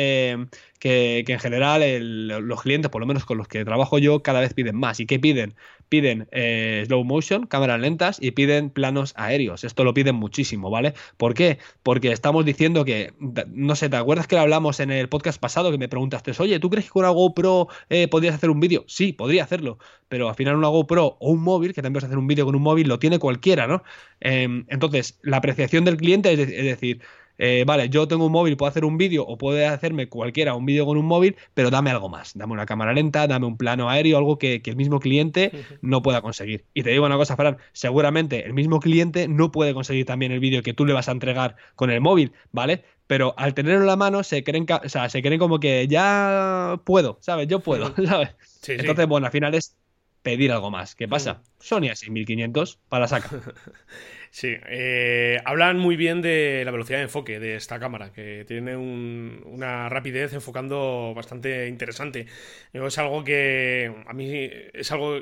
que, en general los clientes, por lo menos con los que trabajo yo, cada vez piden más. ¿Y qué piden? Piden eh, slow motion, cámaras lentas y piden planos aéreos. Esto lo piden muchísimo, ¿vale? ¿Por qué? Porque estamos diciendo que, no sé, ¿te acuerdas que lo hablamos en el podcast pasado que me preguntaste, oye, ¿tú crees que con una GoPro eh, podrías hacer un vídeo? Sí, podría hacerlo, pero al final una GoPro o un móvil, que también puedes hacer un vídeo con un móvil, lo tiene cualquiera, ¿no? Em, entonces, la apreciación del cliente es decir, eh, vale, yo tengo un móvil, puedo hacer un vídeo o puede hacerme cualquiera un vídeo con un móvil, pero dame algo más, dame una cámara lenta, dame un plano aéreo, algo que, el mismo cliente no pueda conseguir. Y te digo una cosa, Fran, seguramente el mismo cliente no puede conseguir también el vídeo que tú le vas a entregar con el móvil, ¿vale? Pero al tenerlo en la mano se creen, o sea, se creen como que ya puedo, ¿sabes? Yo puedo, <laughs> ¿sabes? Entonces, bueno, al final es pedir algo más. ¿Qué pasa? Sony a 6500 para sacar saca. <laughs> Sí, eh, hablan muy bien de la velocidad de enfoque de esta cámara, que tiene una rapidez enfocando bastante interesante. Es algo que a mí es algo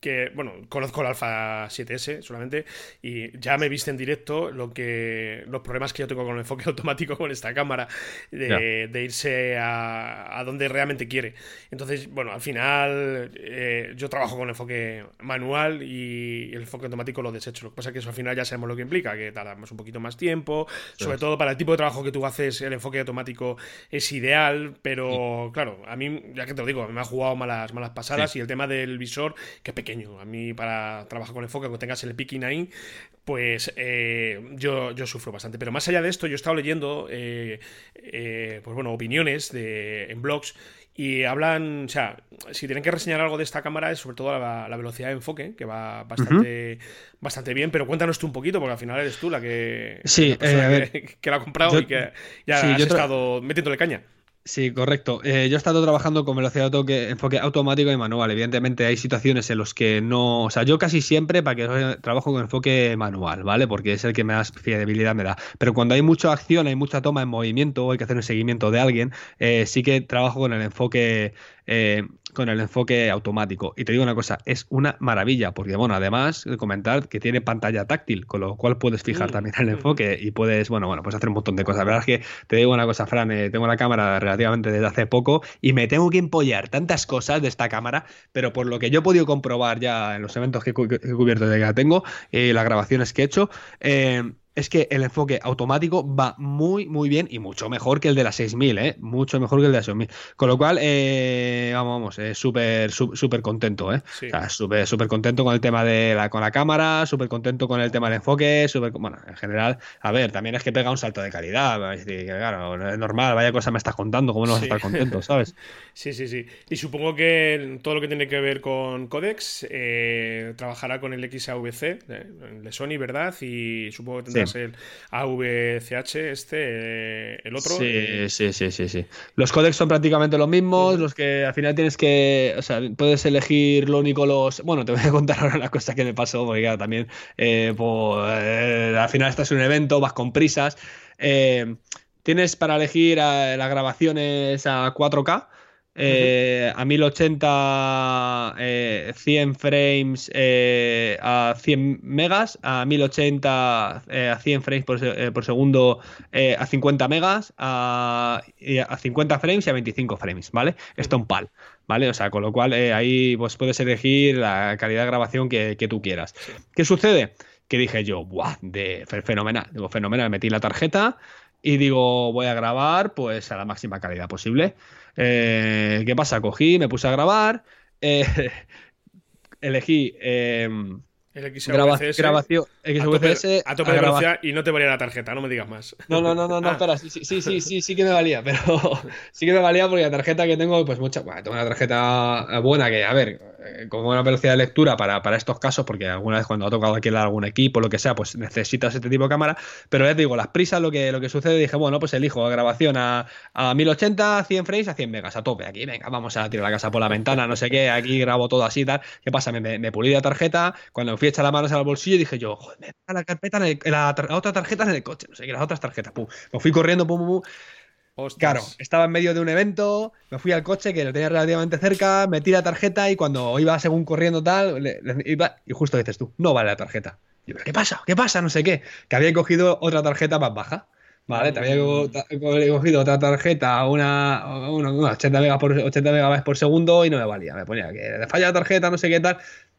que, bueno, conozco el Alpha 7S solamente y ya me viste en directo lo que los problemas que yo tengo con el enfoque <laughs> automático con esta cámara de, irse a, a, donde realmente quiere. Entonces, bueno, al final eh, yo trabajo con enfoque manual y el enfoque automático lo desecho. Lo que pasa es que eso al final ya sabemos lo que implica, que tardamos un poquito más tiempo, sobre todo para el tipo de trabajo que tú haces, el enfoque automático es ideal, pero claro, a mí, ya que te lo digo, me ha jugado malas, malas pasadas y el tema del visor, que pequeño a mí, para trabajar con enfoque, que tengas el picking ahí, pues eh, yo, yo sufro bastante. Pero más allá de esto, yo he estado leyendo, eh, eh, pues bueno, opiniones de, en blogs y hablan, o sea, si tienen que reseñar algo de esta cámara es sobre todo la, velocidad de enfoque, que va bastante, bastante bien, pero cuéntanos tú un poquito, porque al final eres tú la que, sí, <laughs> que, la ha comprado y que ya has estado metiéndole caña. Sí, correcto. Eh, yo he estado trabajando con velocidad de enfoque automático y manual. Evidentemente hay situaciones en las que no, o sea, yo casi siempre para que trabajo con enfoque manual, ¿vale? Porque es el que más fiabilidad me da. Pero cuando hay mucha acción, hay mucha toma en movimiento, hay que hacer un seguimiento de alguien, eh, sí que trabajo con el enfoque eh, con el enfoque automático. Y te digo una cosa, es una maravilla, porque bueno, además de comentar que tiene pantalla táctil, con lo cual puedes fijar también el enfoque y puedes, bueno, bueno, pues hacer un montón de cosas. La verdad es que te digo una cosa, Fran, eh, tengo la cámara relativamente desde hace poco y me tengo que empollar tantas cosas de esta cámara, pero por lo que yo he podido comprobar ya en los eventos que he, cubierto de que la tengo y las grabaciones que he hecho, eh, es que el enfoque automático va muy, muy bien y mucho mejor que el de la 6000, ¿eh? Mucho mejor que el de la 6000. Con lo cual, eh, vamos, vamos, eh, súper, súper contento, ¿eh? O sea, súper, súper contento con el tema de la, con la cámara, súper contento con el tema del enfoque, súper, bueno, en general, a ver, también es que pega un salto de calidad, es decir, claro, es normal, vaya cosa me estás contando, ¿cómo no vas a estar contento, sabes? <laughs> Sí, sí, sí. Y supongo que todo lo que tiene que ver con Codex eh, trabajará con el XAVC, el de Sony, ¿verdad? Y supongo que el AVCH, este, el otro. Sí, sí, sí, sí, sí. Los códex son prácticamente los mismos, los que al final tienes que, o sea, puedes elegir lo único los... Bueno, te voy a <laughs> contar ahora la cosa que me pasó, porque claro, también, eh, pues, al final estás en un evento, vas con prisas. Eh, tienes para elegir las grabaciones a 4K eh, a 1080 100 eh, frames eh, a 100 megas, a 1080 a 100 frames por, segundo a 50 megas, a, 50 frames y a 25 frames, ¿vale? Esto en PAL, ¿vale? O sea, con lo cual ahí pues, puedes elegir la calidad de grabación que, tú quieras. ¿Qué sucede? Que dije yo, ¡buah! De fenomenal. Digo, fenomenal, metí la tarjeta y digo, voy a grabar pues a la máxima calidad posible. Eh, ¿Qué pasa? Cogí, me puse a grabar, eh, <laughs> elegí eh, el XVCS. Grabación. XVCS. A tope, de velocidad y no te valía la tarjeta, no me digas más. No, no, no, no, no <laughs> ah. espera, sí, sí, sí, sí, sí que me valía, pero <laughs> sí que me valía porque la tarjeta que tengo, pues mucha. Bueno, tengo una tarjeta buena que, a ver, eh, con buena velocidad de lectura para, para estos casos, porque alguna vez cuando ha tocado alquilar algún equipo, lo que sea, pues necesitas este tipo de cámara. Pero ya te digo, las prisas, lo que, lo que sucede, dije, bueno, pues elijo grabación a, a 1080, 100 frames, a 100 megas, a tope. Aquí, venga, vamos a tirar la casa por la ventana, no sé qué, aquí grabo todo así y tal. ¿Qué pasa? Me, me, pulí la tarjeta, cuando fui a echar las manos al bolsillo, dije yo, joder, me la carpeta en la, otra tarjeta en el coche, no sé qué, las otras tarjetas, pum. Me fui corriendo, pum, pum, pum. Claro, estaba en medio de un evento, me fui al coche que lo tenía relativamente cerca, metí la tarjeta y cuando iba según corriendo tal, iba, y justo dices tú, no vale la tarjeta. Y yo, ¿qué pasa? ¿Qué pasa? No sé qué. Que había cogido otra tarjeta más baja. Vale, te había cogido otra tarjeta, una, una, 80, megas por, 80 megabytes por segundo y no me valía. Me ponía que le falla la tarjeta, no sé qué tal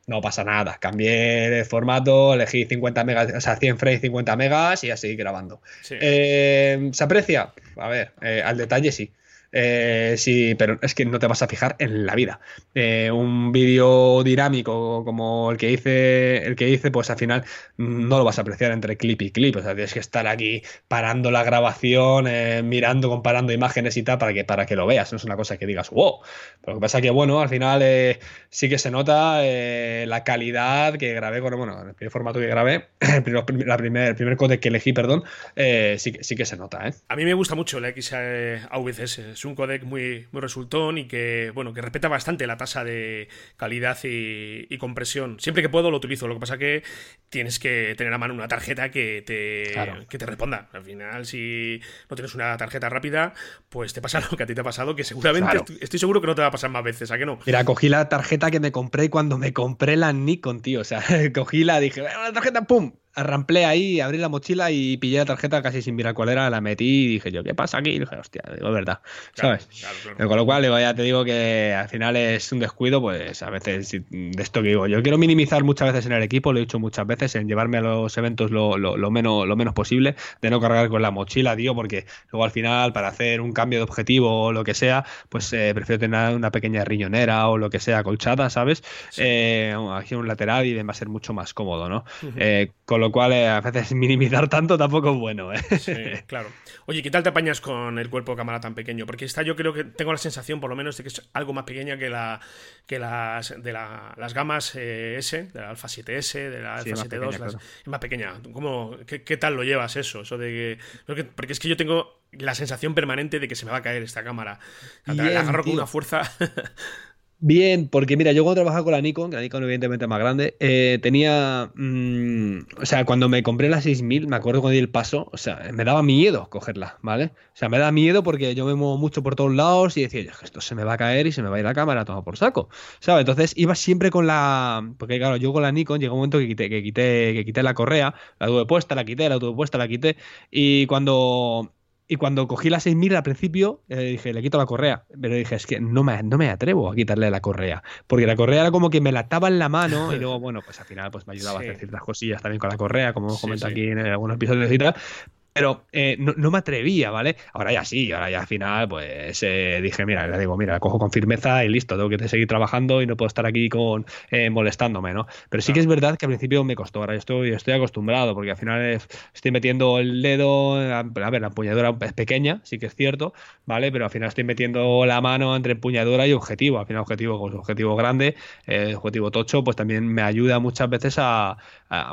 no pasa nada. Cambié el formato, elegí 50 megas, o sea, 100 frames, 50 megas y así grabando. Eh, ¿Se aprecia? A ver, eh, al detalle sí. Eh, sí, pero es que no te vas a fijar en la vida. Eh, un vídeo dinámico como el que hice, el que hice, pues al final no lo vas a apreciar entre clip y clip. O sea, tienes que estar aquí parando la grabación, eh, mirando, comparando imágenes y tal para que, para que lo veas. No es una cosa que digas, wow. Pero lo que pasa es que, bueno, al final sí que se nota la calidad que grabé con, bueno, el primer formato que grabé, <clears throat> el primer, la primer, el primer que elegí, perdón, sí, sí que se nota. A mí me gusta mucho el XAVCS es un codec muy, muy resultón y que, bueno, que respeta bastante la tasa de calidad y, compresión. Siempre que puedo lo utilizo. Lo que pasa que tienes que tener a mano una tarjeta que te, que te responda. Al final, si no tienes una tarjeta rápida, pues te pasa lo que a ti te ha pasado, que seguramente estoy, seguro que no te va a pasar más veces, ¿a que no? Mira, cogí la tarjeta que me compré cuando me compré la Nikon, tío. O sea, <laughs> cogí la, dije, la tarjeta, ¡pum! Arramplé ahí, abrí la mochila y pillé la tarjeta casi sin mirar cuál era, la metí y dije yo, ¿qué pasa aquí? Y dije, hostia, digo, es verdad, ¿sabes? con lo cual, ya te digo que al final es un descuido, pues a veces de esto que digo, yo quiero minimizar muchas veces en el equipo, lo he dicho muchas veces, en llevarme a los eventos lo, menos, lo menos posible, de no cargar con la mochila, tío, porque luego al final para hacer un cambio de objetivo o lo que sea, pues eh, prefiero tener una pequeña riñonera o lo que sea colchada, ¿sabes? Eh, aquí un lateral y va a ser mucho más cómodo, ¿no? Eh, con lo cual eh, a veces minimizar tanto tampoco es bueno. ¿eh? Sí, claro. Oye, ¿qué tal te apañas con el cuerpo de cámara tan pequeño? Porque esta yo creo que tengo la sensación, por lo menos, de que es algo más pequeña que la que las de las gamas eh, S, de la Alpha 7S, de la Alpha 7.2, es más pequeña. ¿Cómo, qué, tal lo llevas eso? Eso de que, porque es que yo tengo la sensación permanente de que se me va a caer esta cámara. la agarro con una fuerza. <laughs> Bien, porque mira, yo cuando trabajaba con la Nikon, que la Nikon evidentemente es más grande, eh, tenía. Mm, o sea, cuando me compré la 6000, me acuerdo cuando di el paso, o sea, me daba miedo cogerla, ¿vale? O sea, me da miedo porque yo me muevo mucho por todos lados y decía, esto se me va a caer y se me va a ir la cámara, todo por saco, ¿sabes? Entonces iba siempre con la. Porque claro, yo con la Nikon llegó un momento que quité, que quité, que quité la correa, la tuve puesta, la quité, la tuve puesta, la quité, y cuando y cuando cogí la 6000 al principio, eh, dije, le quito la correa. Pero dije, es que no me, no me atrevo a quitarle la correa. Porque la correa era como que me la ataba en la mano y luego, bueno, pues al final pues me ayudaba a hacer ciertas cosillas también con la correa, como hemos comentado aquí en algunos episodios y tal pero eh, no, me atrevía, ¿vale? Ahora ya sí, ahora ya al final, pues eh, dije, mira, le digo, mira, cojo con firmeza y listo, tengo que seguir trabajando y no puedo estar aquí con eh, molestándome, ¿no? Pero sí que es verdad que al principio me costó, ahora estoy, estoy acostumbrado, porque al final estoy metiendo el dedo, a, ver, la empuñadura es pequeña, sí que es cierto, ¿vale? Pero al final estoy metiendo la mano entre empuñadura y objetivo, al final objetivo, con objetivo grande, objetivo tocho, pues también me ayuda muchas veces a,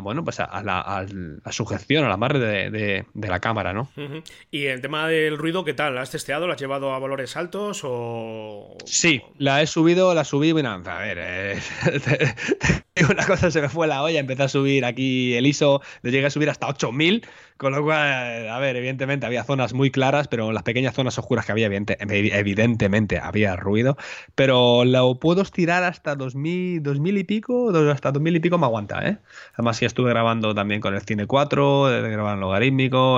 bueno, pues a, la, sujeción, a la amarre de la cámara, ¿no? Y el tema del ruido, ¿qué tal? ¿La has testeado? ¿La has llevado a valores altos o...? Sí, la he subido, la subí, bueno, a ver, eh, <laughs> una cosa se me fue la olla, empecé a subir aquí el ISO, le llegué a subir hasta 8000, con lo cual, a ver, evidentemente había zonas muy claras, pero en las pequeñas zonas oscuras que había, evidentemente había ruido, pero lo puedo estirar hasta 2000, 2000 y pico, hasta 2000 y pico me aguanta, ¿eh? Además, ya estuve grabando también con el Cine 4, he grabado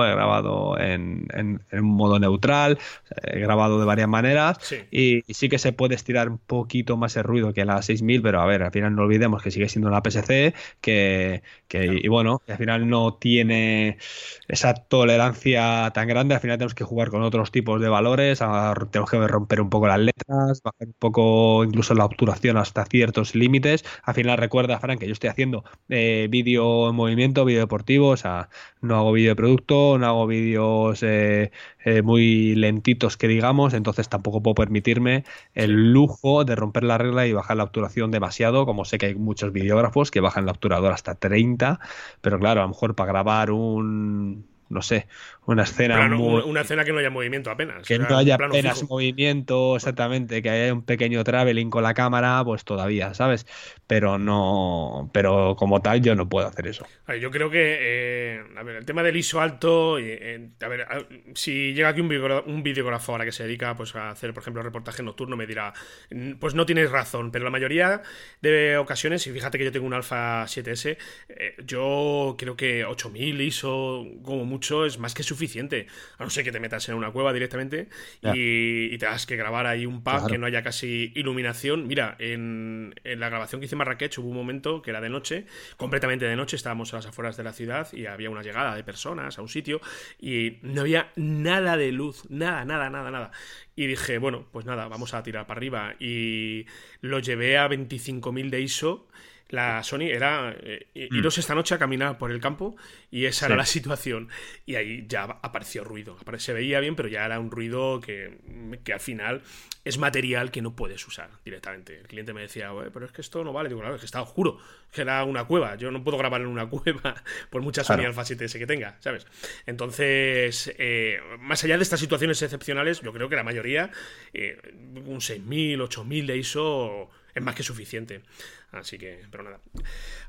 he grabado en, en, modo neutral, he grabado de varias maneras Y, y, sí que se puede estirar un poquito más el ruido que la 6000, pero a ver, al final no olvidemos que sigue siendo una PSC, que, y bueno, al final no tiene esa tolerancia tan grande, al final tenemos que jugar con otros tipos de valores, tenemos que romper un poco las letras, bajar un poco incluso la obturación hasta ciertos límites. Al final recuerda, Frank, que yo estoy haciendo eh, vídeo en movimiento, vídeo deportivo, o sea, no hago vídeo de producto, no hago vídeos eh, eh, muy lentitos que digamos, entonces tampoco puedo permitirme el lujo de romper la regla y bajar la obturación demasiado, como sé que hay muchos videógrafos que bajan la obturador hasta 30, pero claro, a lo mejor para grabar un no sé, una escena una escena que no haya movimiento apenas que no haya apenas movimiento exactamente que haya un pequeño traveling con la cámara pues todavía sabes pero no pero como tal yo no puedo hacer eso. Yo creo que eh, a ver el tema del ISO alto eh, a ver si llega aquí un, videógrafo ahora que se dedica pues a hacer por ejemplo reportaje nocturno me dirá pues no tienes razón pero la mayoría de ocasiones y fíjate que yo tengo un Alpha 7S eh, yo creo que 8000 ISO como mucho es más que suficiente suficiente. A no ser que te metas en una cueva directamente y, te tengas que grabar ahí un pub que no haya casi iluminación. Mira, en, la grabación que hice en Marrakech hubo un momento que era de noche, completamente de noche, estábamos a las afueras de la ciudad y había una llegada de personas a un sitio y no había nada de luz, nada, nada, nada, nada. Y dije, bueno, pues nada, vamos a tirar para arriba. Y lo llevé a 25.000 de ISO la Sony era eh, mm. iros esta noche a caminar por el campo y esa era la situación. Y ahí ya apareció ruido. Se veía bien, pero ya era un ruido que, al final es material que no puedes usar directamente. El cliente me decía, pero es que esto no vale. Digo, claro, es que está oscuro, que era una cueva. Yo no puedo grabar en una <laughs> cueva por mucha Sony Alpha 7S que tenga, ¿sabes? Entonces, eh, más allá de estas situaciones excepcionales, yo creo que la mayoría, eh, un 6000, 8000 de ISO es más que suficiente. Así que, pero nada.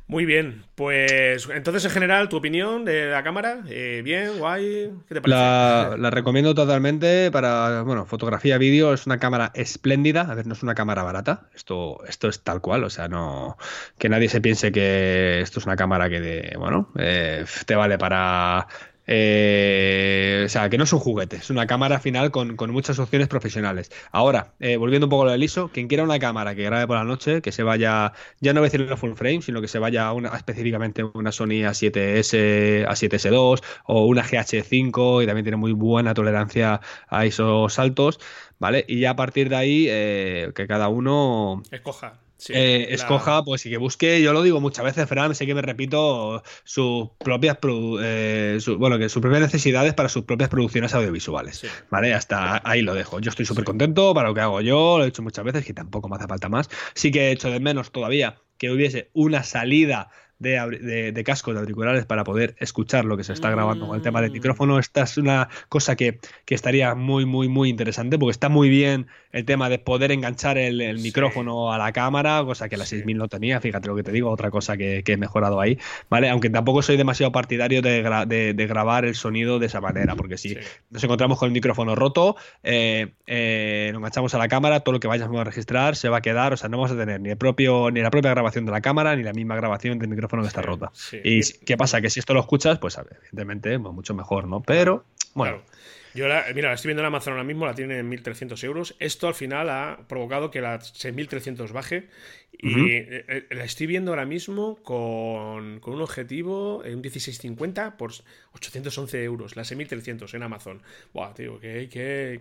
Muy bien, pues entonces en general, tu opinión de la cámara, eh, bien, guay, ¿qué te parece? La, recomiendo totalmente para, bueno, fotografía, vídeo, es una cámara espléndida, a ver, no es una cámara barata, esto, esto es tal cual, o sea, no, que nadie se piense que esto es una cámara que, de, bueno, eh, te vale para eh, o sea, que no es un juguete, es una cámara final con, muchas opciones profesionales. Ahora, eh, volviendo un poco a lo del ISO, quien quiera una cámara que grabe por la noche, que se vaya, ya no voy a decir una full frame, sino que se vaya una, específicamente una Sony A7S, A7S2 o una GH5 y también tiene muy buena tolerancia a ISOs altos, ¿vale? Y ya a partir de ahí, eh, que cada uno... Escoja. Eh, escoja, pues y que busque, yo lo digo muchas veces, Fran, sé que me repito, sus propias eh, bueno, que sus propias necesidades para sus propias producciones audiovisuales. ¿Vale? Hasta ahí lo dejo. Yo estoy súper contento para lo que hago yo, lo he dicho muchas veces, que tampoco me hace falta más. Sí que he hecho de menos todavía que hubiese una salida de, de, cascos, de auriculares para poder escuchar lo que se está grabando con el tema del mm. micrófono. Esta es una cosa que, estaría muy, muy, muy interesante porque está muy bien el tema de poder enganchar el, micrófono a la cámara, cosa que la 6000 no tenía, fíjate lo que te digo, otra cosa que, he mejorado ahí, ¿vale? Aunque tampoco soy demasiado partidario de, grabar el sonido de esa manera, porque si nos encontramos con el micrófono roto, eh, eh, nos enganchamos a la cámara, todo lo que vayamos a registrar se va a quedar, o sea, no vamos a tener ni el propio, ni la propia grabación de la cámara, ni la misma grabación del micrófono que está rota. ¿Y qué pasa? Que si esto lo escuchas, pues evidentemente pues, mucho mejor, ¿no? Pero, bueno. Yo la, mira, la estoy viendo en Amazon ahora mismo, la tiene en 1.300 euros. Esto al final ha provocado que la 6.300 baje y eh, eh, la estoy viendo ahora mismo con, un objetivo, en un 1650 por 811 euros, la 6300 en Amazon. Buah, tío, que, que,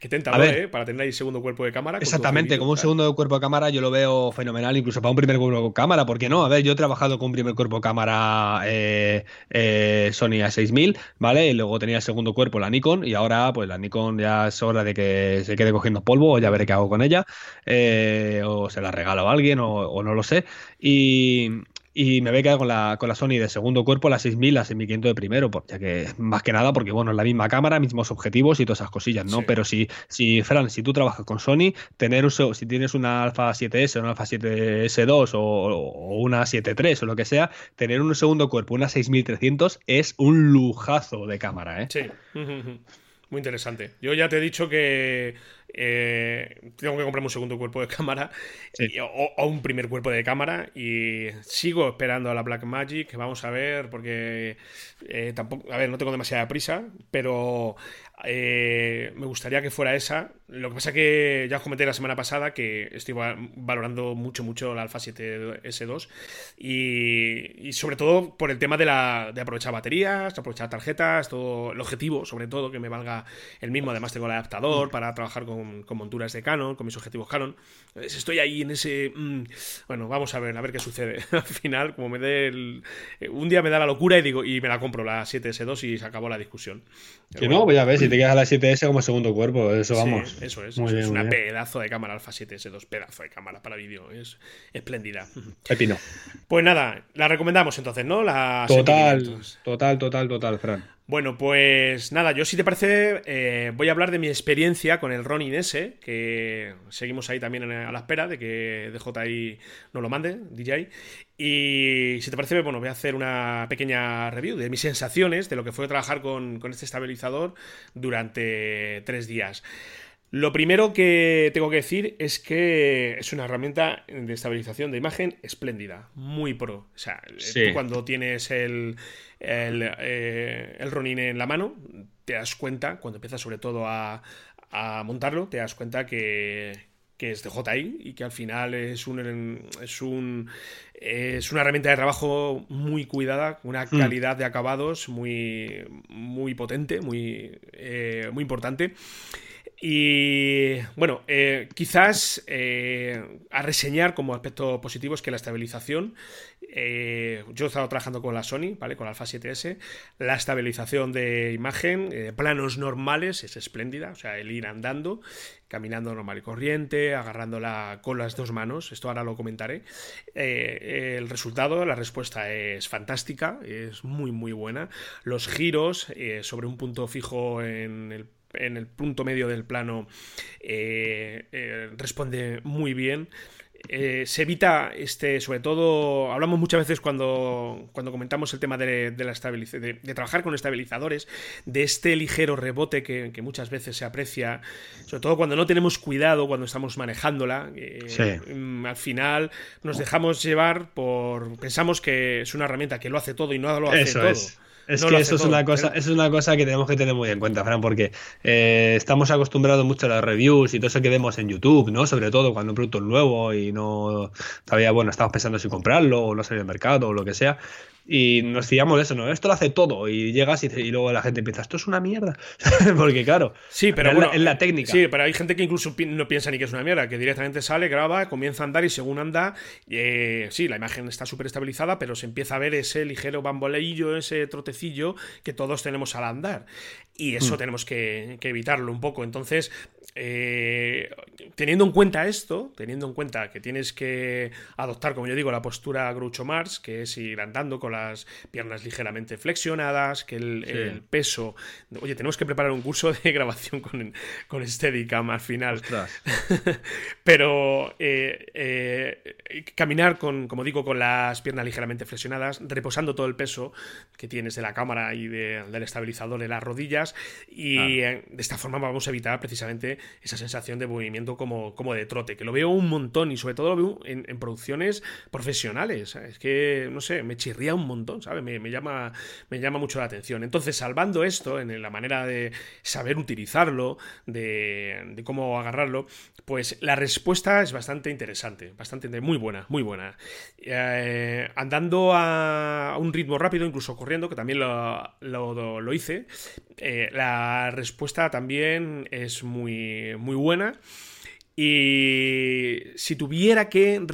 que, <laughs> tentador, ¿eh? Para tener ahí segundo cuerpo de cámara. Exactamente, como un segundo cuerpo de cámara yo lo veo fenomenal, incluso para un primer cuerpo de cámara, ¿por qué no? A ver, yo he trabajado con un primer cuerpo de cámara eh, Sony A6000, ¿vale? Y luego tenía el segundo cuerpo, la Nikon, y ahora pues la Nikon ya es hora de que se quede cogiendo polvo, o ya veré qué hago con ella, o se la regalo a alguien o, no lo sé. Y, y me había quedado con la, con la Sony de segundo cuerpo, la 6000, la 6500 de primero, ya que más que nada porque, bueno, es la misma cámara, mismos objetivos y todas esas cosillas, ¿no? Pero si, si, Fran, si tú trabajas con Sony, tener un, si tienes una Alpha 7S, una Alpha 7S2 o, o una 7.3 o lo que sea, tener un segundo cuerpo, una 6300, es un lujazo de cámara, ¿eh? Sí. Muy interesante. Yo ya te he dicho que eh, tengo que comprarme un segundo cuerpo de cámara o, un primer cuerpo de cámara y sigo esperando a la Black Magic. Vamos a ver, porque eh, tampoco, a ver, no tengo demasiada prisa, pero eh, me gustaría que fuera esa. Lo que pasa que ya os comenté la semana pasada que estoy valorando mucho, mucho la Alpha 7S2 y, sobre todo por el tema de, la, de aprovechar baterías, aprovechar tarjetas, todo el objetivo, sobre todo, que me valga el mismo. Además, tengo el adaptador para trabajar con, monturas de Canon, con mis objetivos Canon. Estoy ahí en ese. Mm, bueno, vamos a ver, a ver qué sucede. <laughs> Al final, como me dé el, un día me da la locura y digo, y me la compro la 7S2 y se acabó la discusión. Que no, pues ya ves, si te quedas a la 7S como segundo cuerpo, eso vamos. Eso es, es una pedazo de cámara Alpha 7S2, pedazo de cámara para vídeo, es espléndida. <laughs> Pepino. Pues nada, la recomendamos entonces, ¿no? La total, total, total, total, Fran. Bueno, pues nada, yo si te parece eh, voy a hablar de mi experiencia con el Ronin S, que seguimos ahí también a la espera de que DJI nos lo mande, DJ. Y si te parece, bueno, voy a hacer una pequeña review de mis sensaciones de lo que fue trabajar con, con este estabilizador durante tres días. Lo primero que tengo que decir es que es una herramienta de estabilización de imagen espléndida, muy pro. O sea, cuando tienes el, eh, el, Ronin en la mano, te das cuenta, cuando empiezas sobre todo a, montarlo, te das cuenta que, es de JI y que al final es un, es un es una herramienta de trabajo muy cuidada, una hmm. calidad de acabados muy muy potente, muy eh, muy importante. Y bueno, eh, quizás eh, a reseñar como aspecto positivo es que la estabilización, eh, yo he estado trabajando con la Sony, ¿vale? Con la Alpha 7S, la estabilización de imagen, planos normales, es espléndida, o sea, el ir andando, caminando normal y corriente, agarrándola con las dos manos, esto ahora lo comentaré. el resultado, la respuesta es fantástica, es muy muy buena. Los giros sobre un punto fijo en el en el punto medio del plano eh, eh, responde muy bien. Eh, se evita este, sobre todo, hablamos muchas veces cuando, cuando comentamos el tema de, la de, de, trabajar con estabilizadores, de este ligero rebote que, muchas veces se aprecia, sobre todo cuando no tenemos cuidado cuando estamos manejándola. Mm, al final nos dejamos llevar por. Pensamos que es una herramienta que lo hace todo y no lo hace todo. Es que eso es, una cosa, es una cosa que tenemos que tener muy en cuenta, Fran, porque eh, estamos acostumbrados mucho a las reviews y todo eso que vemos en YouTube, ¿no? Sobre todo cuando un producto es nuevo y no todavía, bueno, estamos pensando si comprarlo o no salir al mercado o lo que sea. Y nos fiamos de eso, ¿no? Esto lo hace todo. Y llegas y, y luego la gente empieza, esto es una mierda. <laughs> Porque claro, sí, pero bueno, es la técnica. Sí, pero hay gente que incluso no piensa ni que es una mierda, que directamente sale, graba, comienza a andar y según anda, eh, sí, la imagen está súper estabilizada, pero se empieza a ver ese ligero bamboleillo, ese trotecillo que todos tenemos al andar. Y eso hmm. tenemos que, que, evitarlo un poco. Entonces, eh, teniendo en cuenta esto, teniendo en cuenta que tienes que adoptar, como yo digo, la postura Groucho Mars, que es ir andando con las piernas ligeramente flexionadas, que el, peso. Oye, tenemos que preparar un curso de <laughs> grabación con, con Steadicam al final. <laughs> Pero eh, eh, caminar con, como digo, con las piernas ligeramente flexionadas, reposando todo el peso que tienes de la cámara y del estabilizador en las rodillas. Y de esta forma vamos a evitar precisamente esa sensación de movimiento como, como de trote, que lo veo un montón y sobre todo lo veo en, producciones profesionales. Es que, no sé, me chirría un montón, ¿sabes? Me, llama, me llama mucho la atención. Entonces, salvando esto en la manera de saber utilizarlo, de, cómo agarrarlo, pues la respuesta es bastante interesante, bastante muy buena, muy buena. Eh, andando a un ritmo rápido, incluso corriendo, que también lo, lo, hice, eh, la respuesta también es muy muy, buena. Y si tuviera que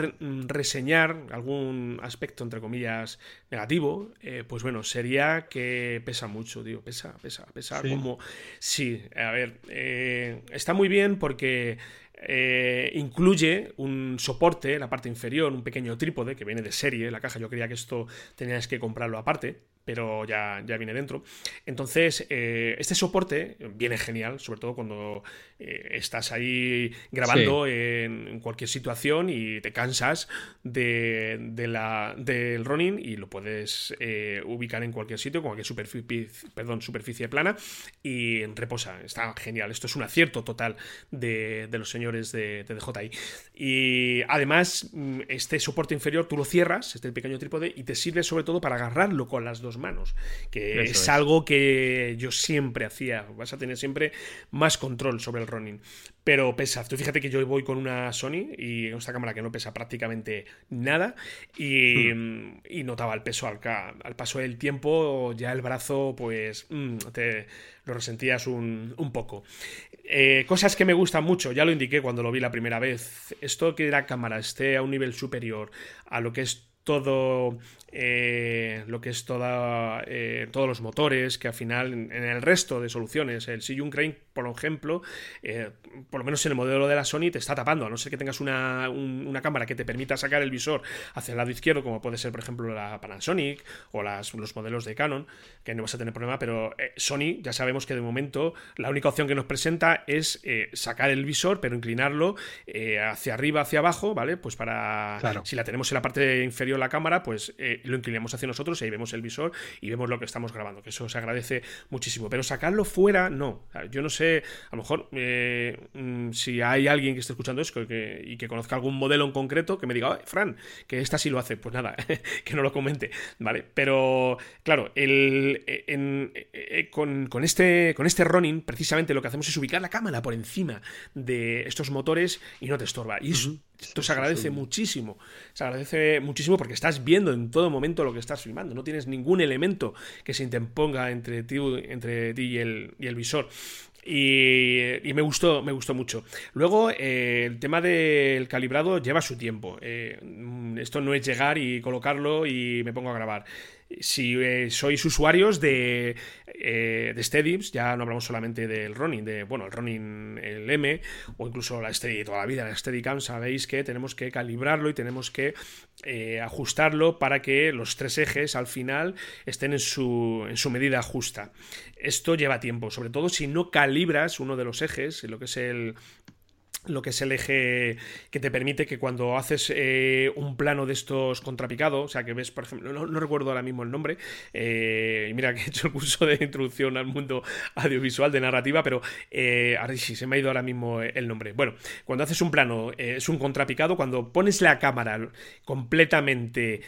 reseñar algún aspecto, entre comillas, negativo, eh, pues bueno, sería que pesa mucho, digo, pesa, pesa, pesa como... Sí, a ver, eh, está muy bien porque eh, incluye un soporte, la parte inferior, un pequeño trípode que viene de serie. La caja yo creía que esto tenías que comprarlo aparte pero ya, ya viene dentro. Entonces, eh, este soporte viene genial, sobre todo cuando eh, estás ahí grabando en, cualquier situación y te cansas de, la, del running y lo puedes eh, ubicar en cualquier sitio, cualquier superficie, perdón, superficie plana y reposa. Está genial. Esto es un acierto total de, los señores de, de DJI. Y además, mm, este soporte inferior tú lo cierras, este pequeño trípode, y te sirve sobre todo para agarrarlo con las dos manos, que es, algo que yo siempre hacía. Vas a tener siempre más control sobre el running. Pero pesa. Tú fíjate que yo voy con una Sony y esta cámara que no pesa prácticamente nada y, hmm. notaba el peso al, al, paso del tiempo, ya el brazo, pues mm, te lo resentías un, poco. Eh, cosas que me gustan mucho, ya lo indiqué cuando lo vi la primera vez. Esto que la cámara esté a un nivel superior a lo que es todo eh, lo que es toda, eh, todos los motores, que al final en, el resto de soluciones, el Siyun Crane, por ejemplo, eh, por lo menos en el modelo de la Sony te está tapando, a no ser que tengas una, una, cámara que te permita sacar el visor hacia el lado izquierdo, como puede ser, por ejemplo, la Panasonic o las, los modelos de Canon, que no vas a tener problema, pero Sony ya sabemos que de momento la única opción que nos presenta es sacar el visor, pero inclinarlo hacia arriba, hacia abajo, ¿vale? Pues para, si la tenemos en la parte inferior de la cámara, pues lo inclinamos hacia nosotros y ahí vemos el visor y vemos lo que estamos grabando, que eso se agradece muchísimo. Pero sacarlo fuera, no. Yo no sé, a lo mejor eh, mm, si hay alguien que esté escuchando esto y que conozca algún modelo en concreto, que me diga, Fran, que esta sí lo hace. Pues nada, <laughs> que no lo comente, ¿vale? Pero claro, el, eh, eh, con, este, con este running, precisamente lo que hacemos es ubicar la cámara por encima de estos motores y no te estorba. Y esto se agradece muchísimo. Se agradece muchísimo porque estás viendo en todo momento lo que estás filmando. No tienes ningún elemento que se interponga entre ti, entre ti y, el, y el visor. Y, me gustó, me gustó mucho. Luego, eh, el tema del calibrado lleva su tiempo. Eh, esto no es llegar y colocarlo y me pongo a grabar si eh, sois usuarios de, eh, de Steadies, ya no hablamos solamente del Ronin, de, bueno, el Ronin, el M, o incluso la Steady toda la vida, la Steadicam, sabéis que tenemos que calibrarlo y tenemos que eh, ajustarlo para que los tres ejes al final estén en su, en su medida justa. Esto lleva tiempo, sobre todo si no calibras uno de los ejes, lo que es el lo que es el eje que te permite que cuando haces eh, un plano de estos contrapicados, o sea, que ves, por ejemplo, no, recuerdo ahora mismo el nombre, eh, y mira que he hecho el curso de introducción al mundo audiovisual de narrativa, pero eh, ahora sí, se me ha ido ahora mismo el nombre. Bueno, cuando haces un plano, es un contrapicado, cuando pones la cámara completamente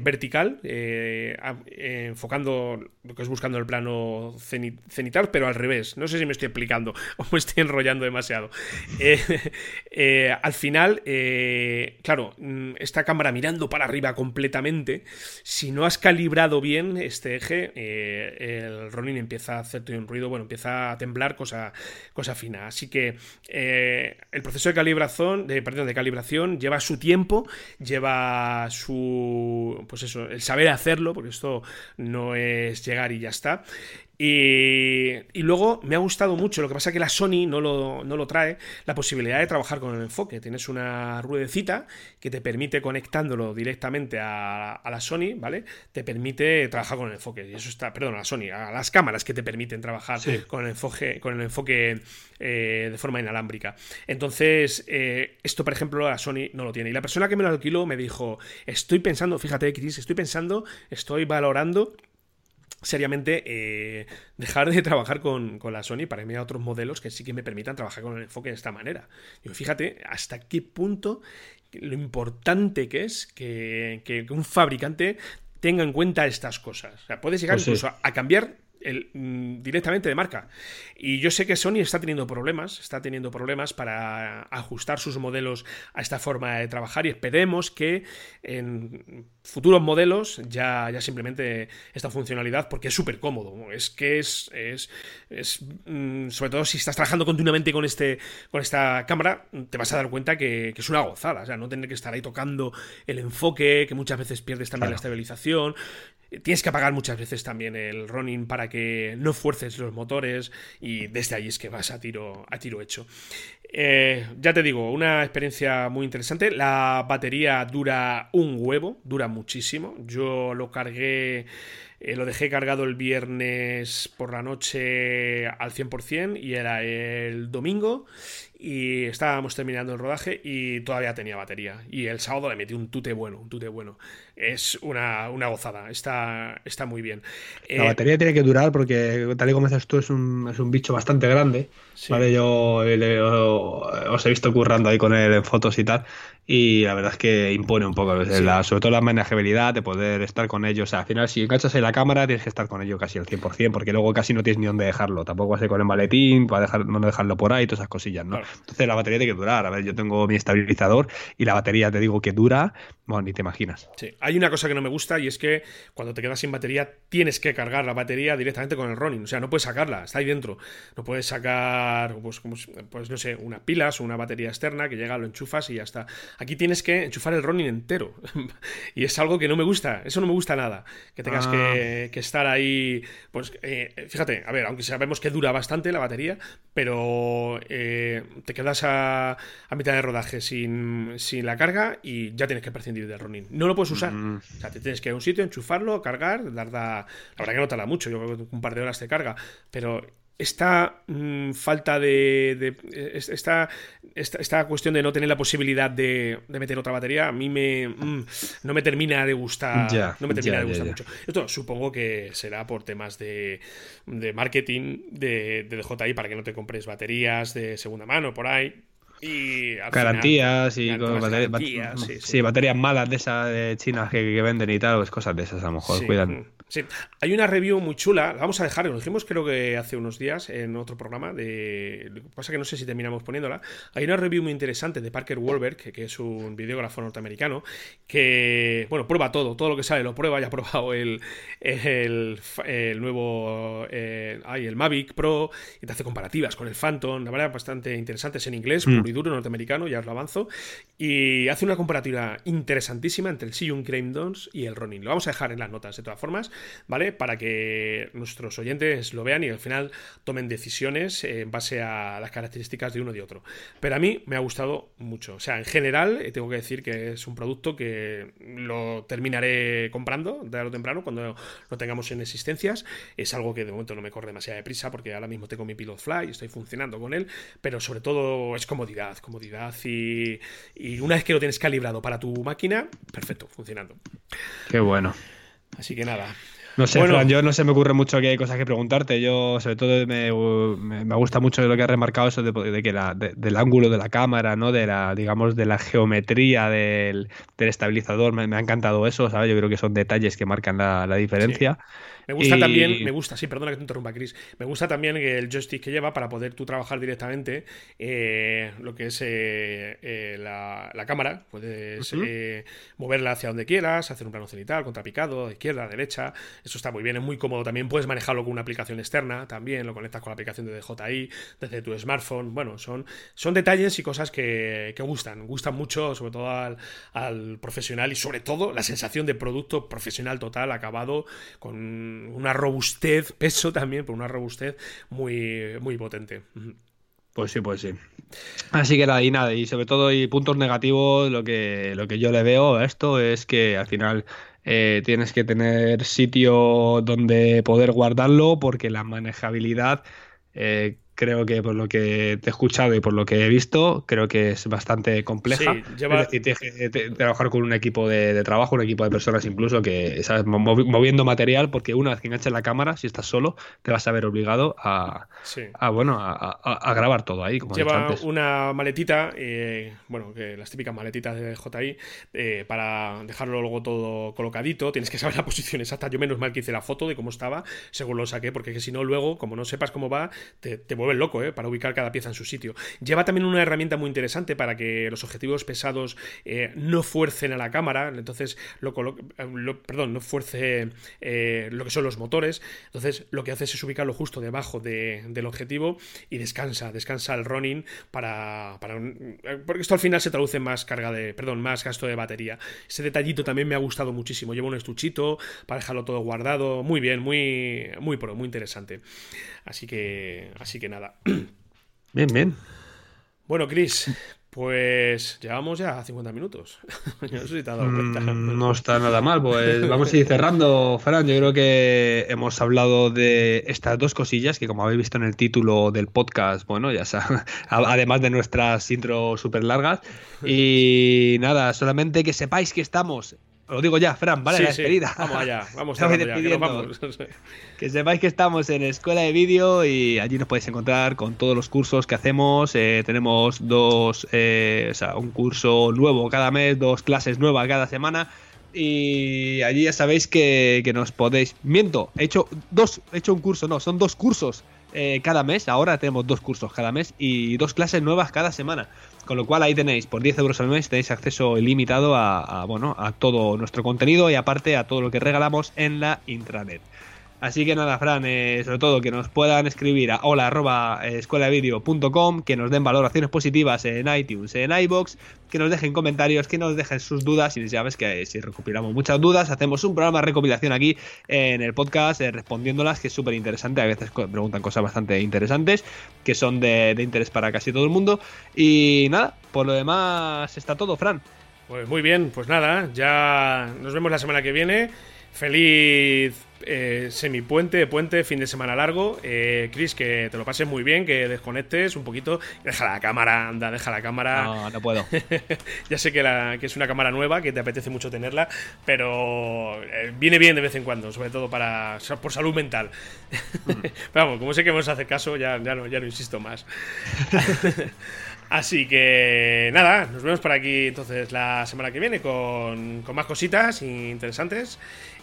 vertical, enfocando lo que es buscando el plano cenital, pero al revés, no sé si me estoy explicando <laughs> o me estoy enrollando demasiado. <laughs> Eh, eh, al final, eh, claro, mm, esta cámara mirando para arriba completamente, si no has calibrado bien este eje, el Ronin empieza a hacerte un ruido, bueno, empieza a temblar, cosa, cosa fina. Así que el proceso de calibración, de, perdón, de calibración lleva su tiempo, lleva su, pues eso, el saber hacerlo, porque esto no es llegar y ya está. Y, luego me ha gustado mucho, lo que pasa que la Sony no lo, no lo, trae, la posibilidad de trabajar con el enfoque. Tienes una ruedecita que te permite conectándolo directamente a, la Sony, ¿vale? Te permite trabajar con el enfoque. Y eso está, perdón, a la Sony, a las cámaras que te permiten trabajar con el enfoque, con el enfoque eh, de forma inalámbrica. Entonces, eh, esto, por ejemplo, la Sony no lo tiene. Y la persona que me lo alquiló me dijo, estoy pensando, fíjate, Chris, estoy pensando, estoy valorando seriamente eh, dejar de trabajar con, la Sony para irme a otros modelos que sí que me permitan trabajar con el enfoque de esta manera. Y fíjate hasta qué punto lo importante que es que, un fabricante tenga en cuenta estas cosas. O sea, puedes llegar pues incluso a cambiar Mm, directamente de marca. Y yo sé que Sony está teniendo problemas, está teniendo problemas para ajustar sus modelos a esta forma de trabajar y esperemos que en futuros modelos ya, ya simplemente esta funcionalidad, porque es súper cómodo. Es que es, es, mm, sobre todo si estás trabajando continuamente con, este, con esta cámara, te vas a dar cuenta que, es una gozada. O sea, no tener que estar ahí tocando el enfoque, que muchas veces pierdes también la estabilización. Tienes que apagar muchas veces también el running para que no fuerces los motores y desde ahí es que vas a tiro, a tiro hecho. Eh, ya te digo, una experiencia muy interesante. La batería dura un huevo, dura muchísimo. Yo lo cargué, eh, lo dejé cargado el viernes por la noche al 100% y era el domingo y estábamos terminando el rodaje y todavía tenía batería. Y el sábado le metí un tute bueno, un tute bueno. Es una, gozada, está, está muy bien. La batería tiene que durar porque, tal y como dices tú, es un, es un bicho bastante grande. Vale, yo, os he visto currando ahí con él en fotos y tal. Y la verdad es que impone un poco, sobre todo la manejabilidad de poder estar con ellos. O sea, al final, si enganchas en la cámara, tienes que estar con ello casi al 100%, porque luego casi no tienes ni dónde dejarlo. Tampoco vas a ir con el maletín, para dejar, no dejarlo por ahí, todas esas cosillas, ¿no? Entonces la batería tiene que durar. A ver, yo tengo mi estabilizador y la batería te digo que dura, bueno, ni te imaginas. Sí, hay una cosa que no me gusta y es que cuando te quedas sin batería tienes que cargar la batería directamente con el running. O sea, no puedes sacarla, está ahí dentro. No puedes sacar, pues, como, pues no sé, unas pilas o una batería externa que llega, lo enchufas y ya está. Aquí tienes que enchufar el running entero. <laughs> y es algo que no me gusta. Eso no me gusta nada. Que tengas que, ah. estar ahí. Pues eh, fíjate, a ver, aunque sabemos que dura bastante la batería, pero eh, te quedas a, mitad de rodaje sin, la carga y ya tienes que prescindir del running. No lo puedes usar. Mm. O sea, te tienes que ir a un sitio, enchufarlo, cargar, dar La verdad que no tarda mucho, yo creo que un par de horas te carga, pero esta mm, falta de, esta, esta, cuestión de no tener la posibilidad de, meter otra batería a mí me mm, no me termina de gustar no me termina de gustar mucho. Esto supongo que será por temas de, marketing de, de DJI para que no te compres baterías de segunda mano por ahí y garantías y sí, baterías malas de esas de chinas que, venden y tal, pues cosas de esas a lo mejor, cuidan. Sí, hay una review muy chula, la vamos a dejar, lo dijimos creo que hace unos días en otro programa, de lo que pasa que no sé si terminamos poniéndola. Hay una review muy interesante de Parker Wahlberg, que, es un videógrafo norteamericano, que, bueno, prueba todo, todo lo que sale lo prueba, ya ha probado el, el, nuevo, eh, el Mavic Pro, y te hace comparativas con el Phantom, la verdad, bastante interesantes en inglés, mm. puro y duro norteamericano, ya os lo avanzo, y hace una comparativa interesantísima entre el Siyun Crane Dons y el Ronin. Lo vamos a dejar en las notas de todas formas. ¿Vale? Para que nuestros oyentes lo vean y al final tomen decisiones en base a las características de uno y otro. Pero a mí me ha gustado mucho. O sea, en general, eh, tengo que decir que es un producto que lo terminaré comprando tarde o temprano cuando lo tengamos en existencias. Es algo que de momento no me corre demasiada deprisa porque ahora mismo tengo mi Pilot Fly, estoy funcionando con él, pero sobre todo es comodidad, comodidad y, y una vez que lo tienes calibrado para tu máquina, perfecto, funcionando. Qué bueno. Así que nada. No sé, yo no se me ocurre mucho que hay cosas que preguntarte. Yo, sobre todo, me, me, gusta mucho lo que has remarcado eso de, que la, del ángulo de la cámara, ¿no? De la, digamos, de la geometría del, del estabilizador. Me, ha encantado eso, ¿sabes? Yo creo que son detalles que marcan la, la diferencia. Me gusta también, me gusta, sí, perdona que te interrumpa, Chris. Me gusta también el joystick que lleva para poder tú trabajar directamente eh, lo que es eh, eh, la, cámara. Puedes moverla hacia donde quieras, hacer un plano cenital, contrapicado, izquierda, derecha. Eso está muy bien, es muy cómodo. También puedes manejarlo con una aplicación externa, también lo conectas con la aplicación de DJI, desde tu smartphone. Bueno, son, son detalles y cosas que, que gustan. Gustan mucho, sobre todo al, al profesional y sobre todo la sensación de producto profesional total, acabado, con una robustez, <laughs> peso también, pero una robustez muy, muy potente. Pues sí, pues sí. Así que nada, y nada, y sobre todo y puntos negativos, lo que, lo que yo le veo a esto es que al final eh, tienes que tener sitio donde poder guardarlo porque la manejabilidad eh, creo que por lo que te he escuchado y por lo que he visto, creo que es bastante compleja. Sí, lleva... Es decir, trabajar con un equipo de, trabajo, un equipo de personas incluso que, ¿sabes? Moviendo material, porque una vez que enganches la cámara, si estás solo, te vas a ver obligado a, bueno, a, grabar todo ahí. Como lleva una maletita, eh, bueno, que las típicas maletitas de JI, eh, para dejarlo luego todo colocadito. Tienes que saber la posición exacta. Yo menos mal que hice la foto de cómo estaba, según lo saqué, porque si no, luego, como no sepas cómo va, te, te vuelve loco, ¿eh? Para ubicar cada pieza en su sitio. Lleva también una herramienta muy interesante para que los objetivos pesados eh, no fuercen a la cámara, entonces lo, perdón, no fuerce eh, lo que son los motores, entonces lo que hace es ubicarlo justo debajo del objetivo y descansa, descansa el running para, porque esto al final se traduce en más carga de, perdón, más gasto de batería. Ese detallito también me ha gustado muchísimo. Llevo un estuchito para dejarlo todo guardado, muy bien, muy, muy muy interesante. Así que, así que nada. <clears throat> Bien, bien. Bueno, Chris, pues llevamos ya 50 minutos. <laughs> no sé si te has dado cuenta. Mm, no está nada mal. Pues <laughs> vamos a ir cerrando, Fran. Yo creo que hemos hablado de estas dos cosillas que, como habéis visto en el título del podcast, bueno, ya sabes, <laughs> además de nuestras intros súper largas. Y nada, solamente que sepáis que estamos lo digo ya, Fran, vale, la despedida. Vamos allá, vamos, <laughs> allá, que, vamos. <laughs> que sepáis que estamos en Escuela de Vídeo y allí nos podéis encontrar con todos los cursos que hacemos. Eh, tenemos dos, eh, o sea, un curso nuevo cada mes, dos clases nuevas cada semana. Y allí ya sabéis que, que nos podéis. Miento, he hecho dos, he hecho un curso, no, son dos cursos eh, cada mes. Ahora tenemos dos cursos cada mes y dos clases nuevas cada semana. Con lo cual ahí tenéis, por 10 euros al mes, tenéis acceso ilimitado a, bueno, a todo nuestro contenido y aparte a todo lo que regalamos en la intranet. Así que nada, Fran, eh, sobre todo que nos puedan escribir a hola arroba eh, que nos den valoraciones positivas en iTunes, en iBox, que nos dejen comentarios, que nos dejen sus dudas. Y ya ves que si recopilamos muchas dudas, hacemos un programa de recopilación aquí en el podcast eh, respondiéndolas, que es súper interesante. A veces preguntan cosas bastante interesantes que son de, de interés para casi todo el mundo. Y nada, por lo demás está todo, Fran. Pues muy bien, pues nada, ya nos vemos la semana que viene. Feliz eh, semipuente, puente, fin de semana largo. Eh, Chris, que te lo pases muy bien, que desconectes un poquito. Deja la cámara, anda, deja la cámara. No, no puedo. <laughs> ya sé que, la, que, es una cámara nueva, que te apetece mucho tenerla, pero eh, viene bien de vez en cuando, sobre todo para por salud mental. Mm. <laughs> vamos, como sé que vamos a hacer caso, ya, ya, no, ya no insisto más. <laughs> Así que nada, nos vemos por aquí entonces la semana que viene con, con más cositas interesantes.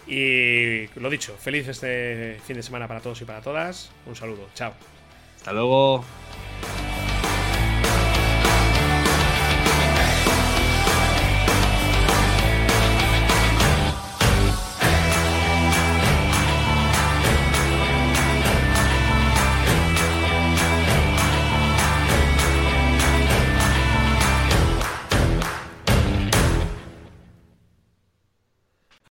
Y lo dicho, feliz este fin de semana para todos y para todas. Un saludo, chao. Hasta luego.